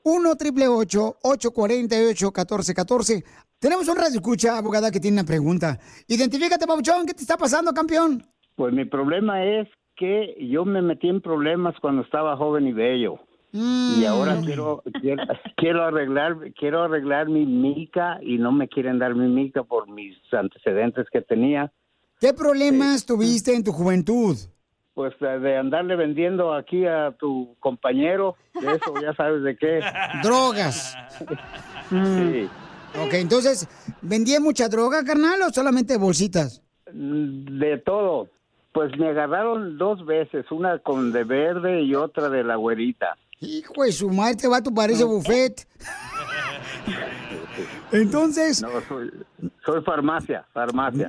1 triple 848 1414 Tenemos un radio escucha, abogada, que tiene una pregunta. Identifícate, Pabuchón, ¿qué te está pasando, campeón? Pues mi problema es que yo me metí en problemas cuando estaba joven y bello. Y ahora quiero, quiero [LAUGHS] quiero arreglar quiero arreglar mi mica y no me quieren dar mi mica por mis antecedentes que tenía. ¿Qué problemas tuviste en tu juventud? Pues de andarle vendiendo aquí a tu compañero, de eso ya sabes de qué. [LAUGHS] Drogas. Sí. Ok, entonces, ¿vendía mucha droga, carnal, o solamente bolsitas? De todo. Pues me agarraron dos veces, una con de verde y otra de la güerita. Hijo de su madre, te va tu parece buffet. [LAUGHS] Entonces. No, soy, soy farmacia, farmacia.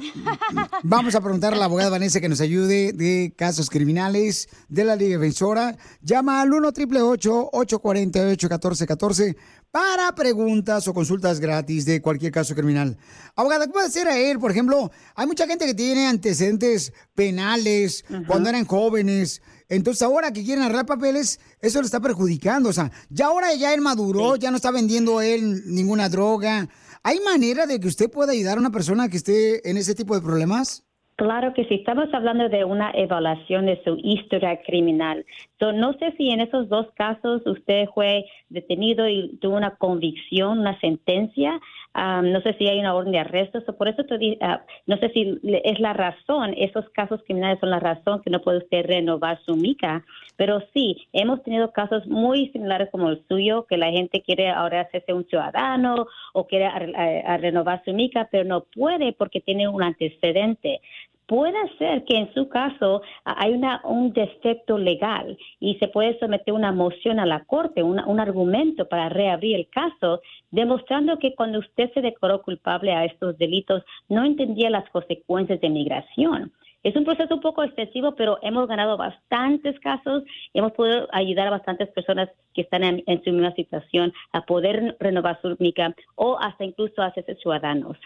Vamos a preguntar a la abogada Vanessa que nos ayude de casos criminales de la Liga Defensora. Llama al 1 888 848 1414 para preguntas o consultas gratis de cualquier caso criminal. Abogada, ¿qué puede hacer a él? Por ejemplo, hay mucha gente que tiene antecedentes penales cuando eran jóvenes. Entonces ahora que quieren arreglar papeles, eso le está perjudicando. O sea, ya ahora ya él maduró, ya no está vendiendo él ninguna droga. ¿Hay manera de que usted pueda ayudar a una persona que esté en ese tipo de problemas? Claro que sí, estamos hablando de una evaluación de su historia criminal. No sé si en esos dos casos usted fue detenido y tuvo una convicción, una sentencia. Ah, no sé si hay una orden de arresto. So, por eso te ah, no sé si es la razón, esos casos criminales son la razón que no puede usted renovar su mica. Pero sí, hemos tenido casos muy similares como el suyo, que la gente quiere ahora hacerse un ciudadano o quiere a- a renovar su mica, pero no puede porque tiene un antecedente. Puede ser que en su caso hay una, un defecto legal y se puede someter una moción a la corte, una- un argumento para reabrir el caso, demostrando que cuando usted se declaró culpable a estos delitos no entendía las consecuencias de migración. Es un proceso un poco excesivo, pero hemos ganado bastantes casos y hemos podido ayudar a bastantes personas que están en, su misma situación a poder renovar su mica o hasta incluso hacerse ciudadanos.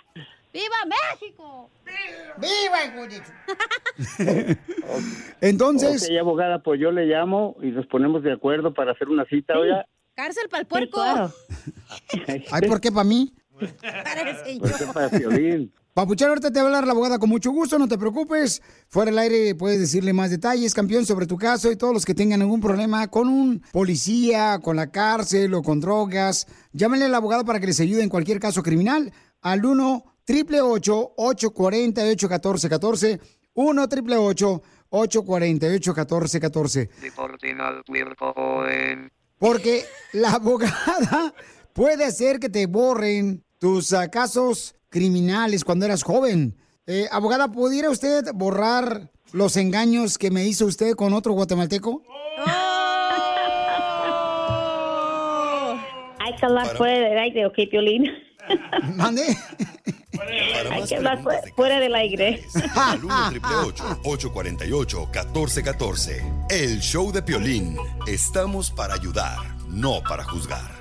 ¡Viva México! ¡Viva, [LAUGHS] Entonces. Ok, abogada, pues yo le llamo y nos ponemos de acuerdo para hacer una cita, oiga. Cárcel para el puerco. [LAUGHS] Ay, ¿por qué para mí? Parece ¿Por qué para Piolín? Papuchón, ahorita te va a hablar la abogada con mucho gusto, no te preocupes. Fuera del aire puedes decirle más detalles, campeón, sobre tu caso y todos los que tengan algún problema con un policía, con la cárcel o con drogas. Llámenle al abogado para que les ayude en cualquier caso criminal al 1 888 848 1414 1 888 848 1414 Deportival Puerco Joven. Porque la abogada puede hacer que te borren tus casos criminales cuando eras joven. Eh, abogada, ¿pudiera usted borrar los engaños que me hizo usted con otro guatemalteco? Hay que hablar fuera del aire, ¿ok, Piolín? ¿Mande? Hay que hablar fuera, del aire. Al 1 848 1414 El show de Piolín. Estamos para ayudar, no para juzgar.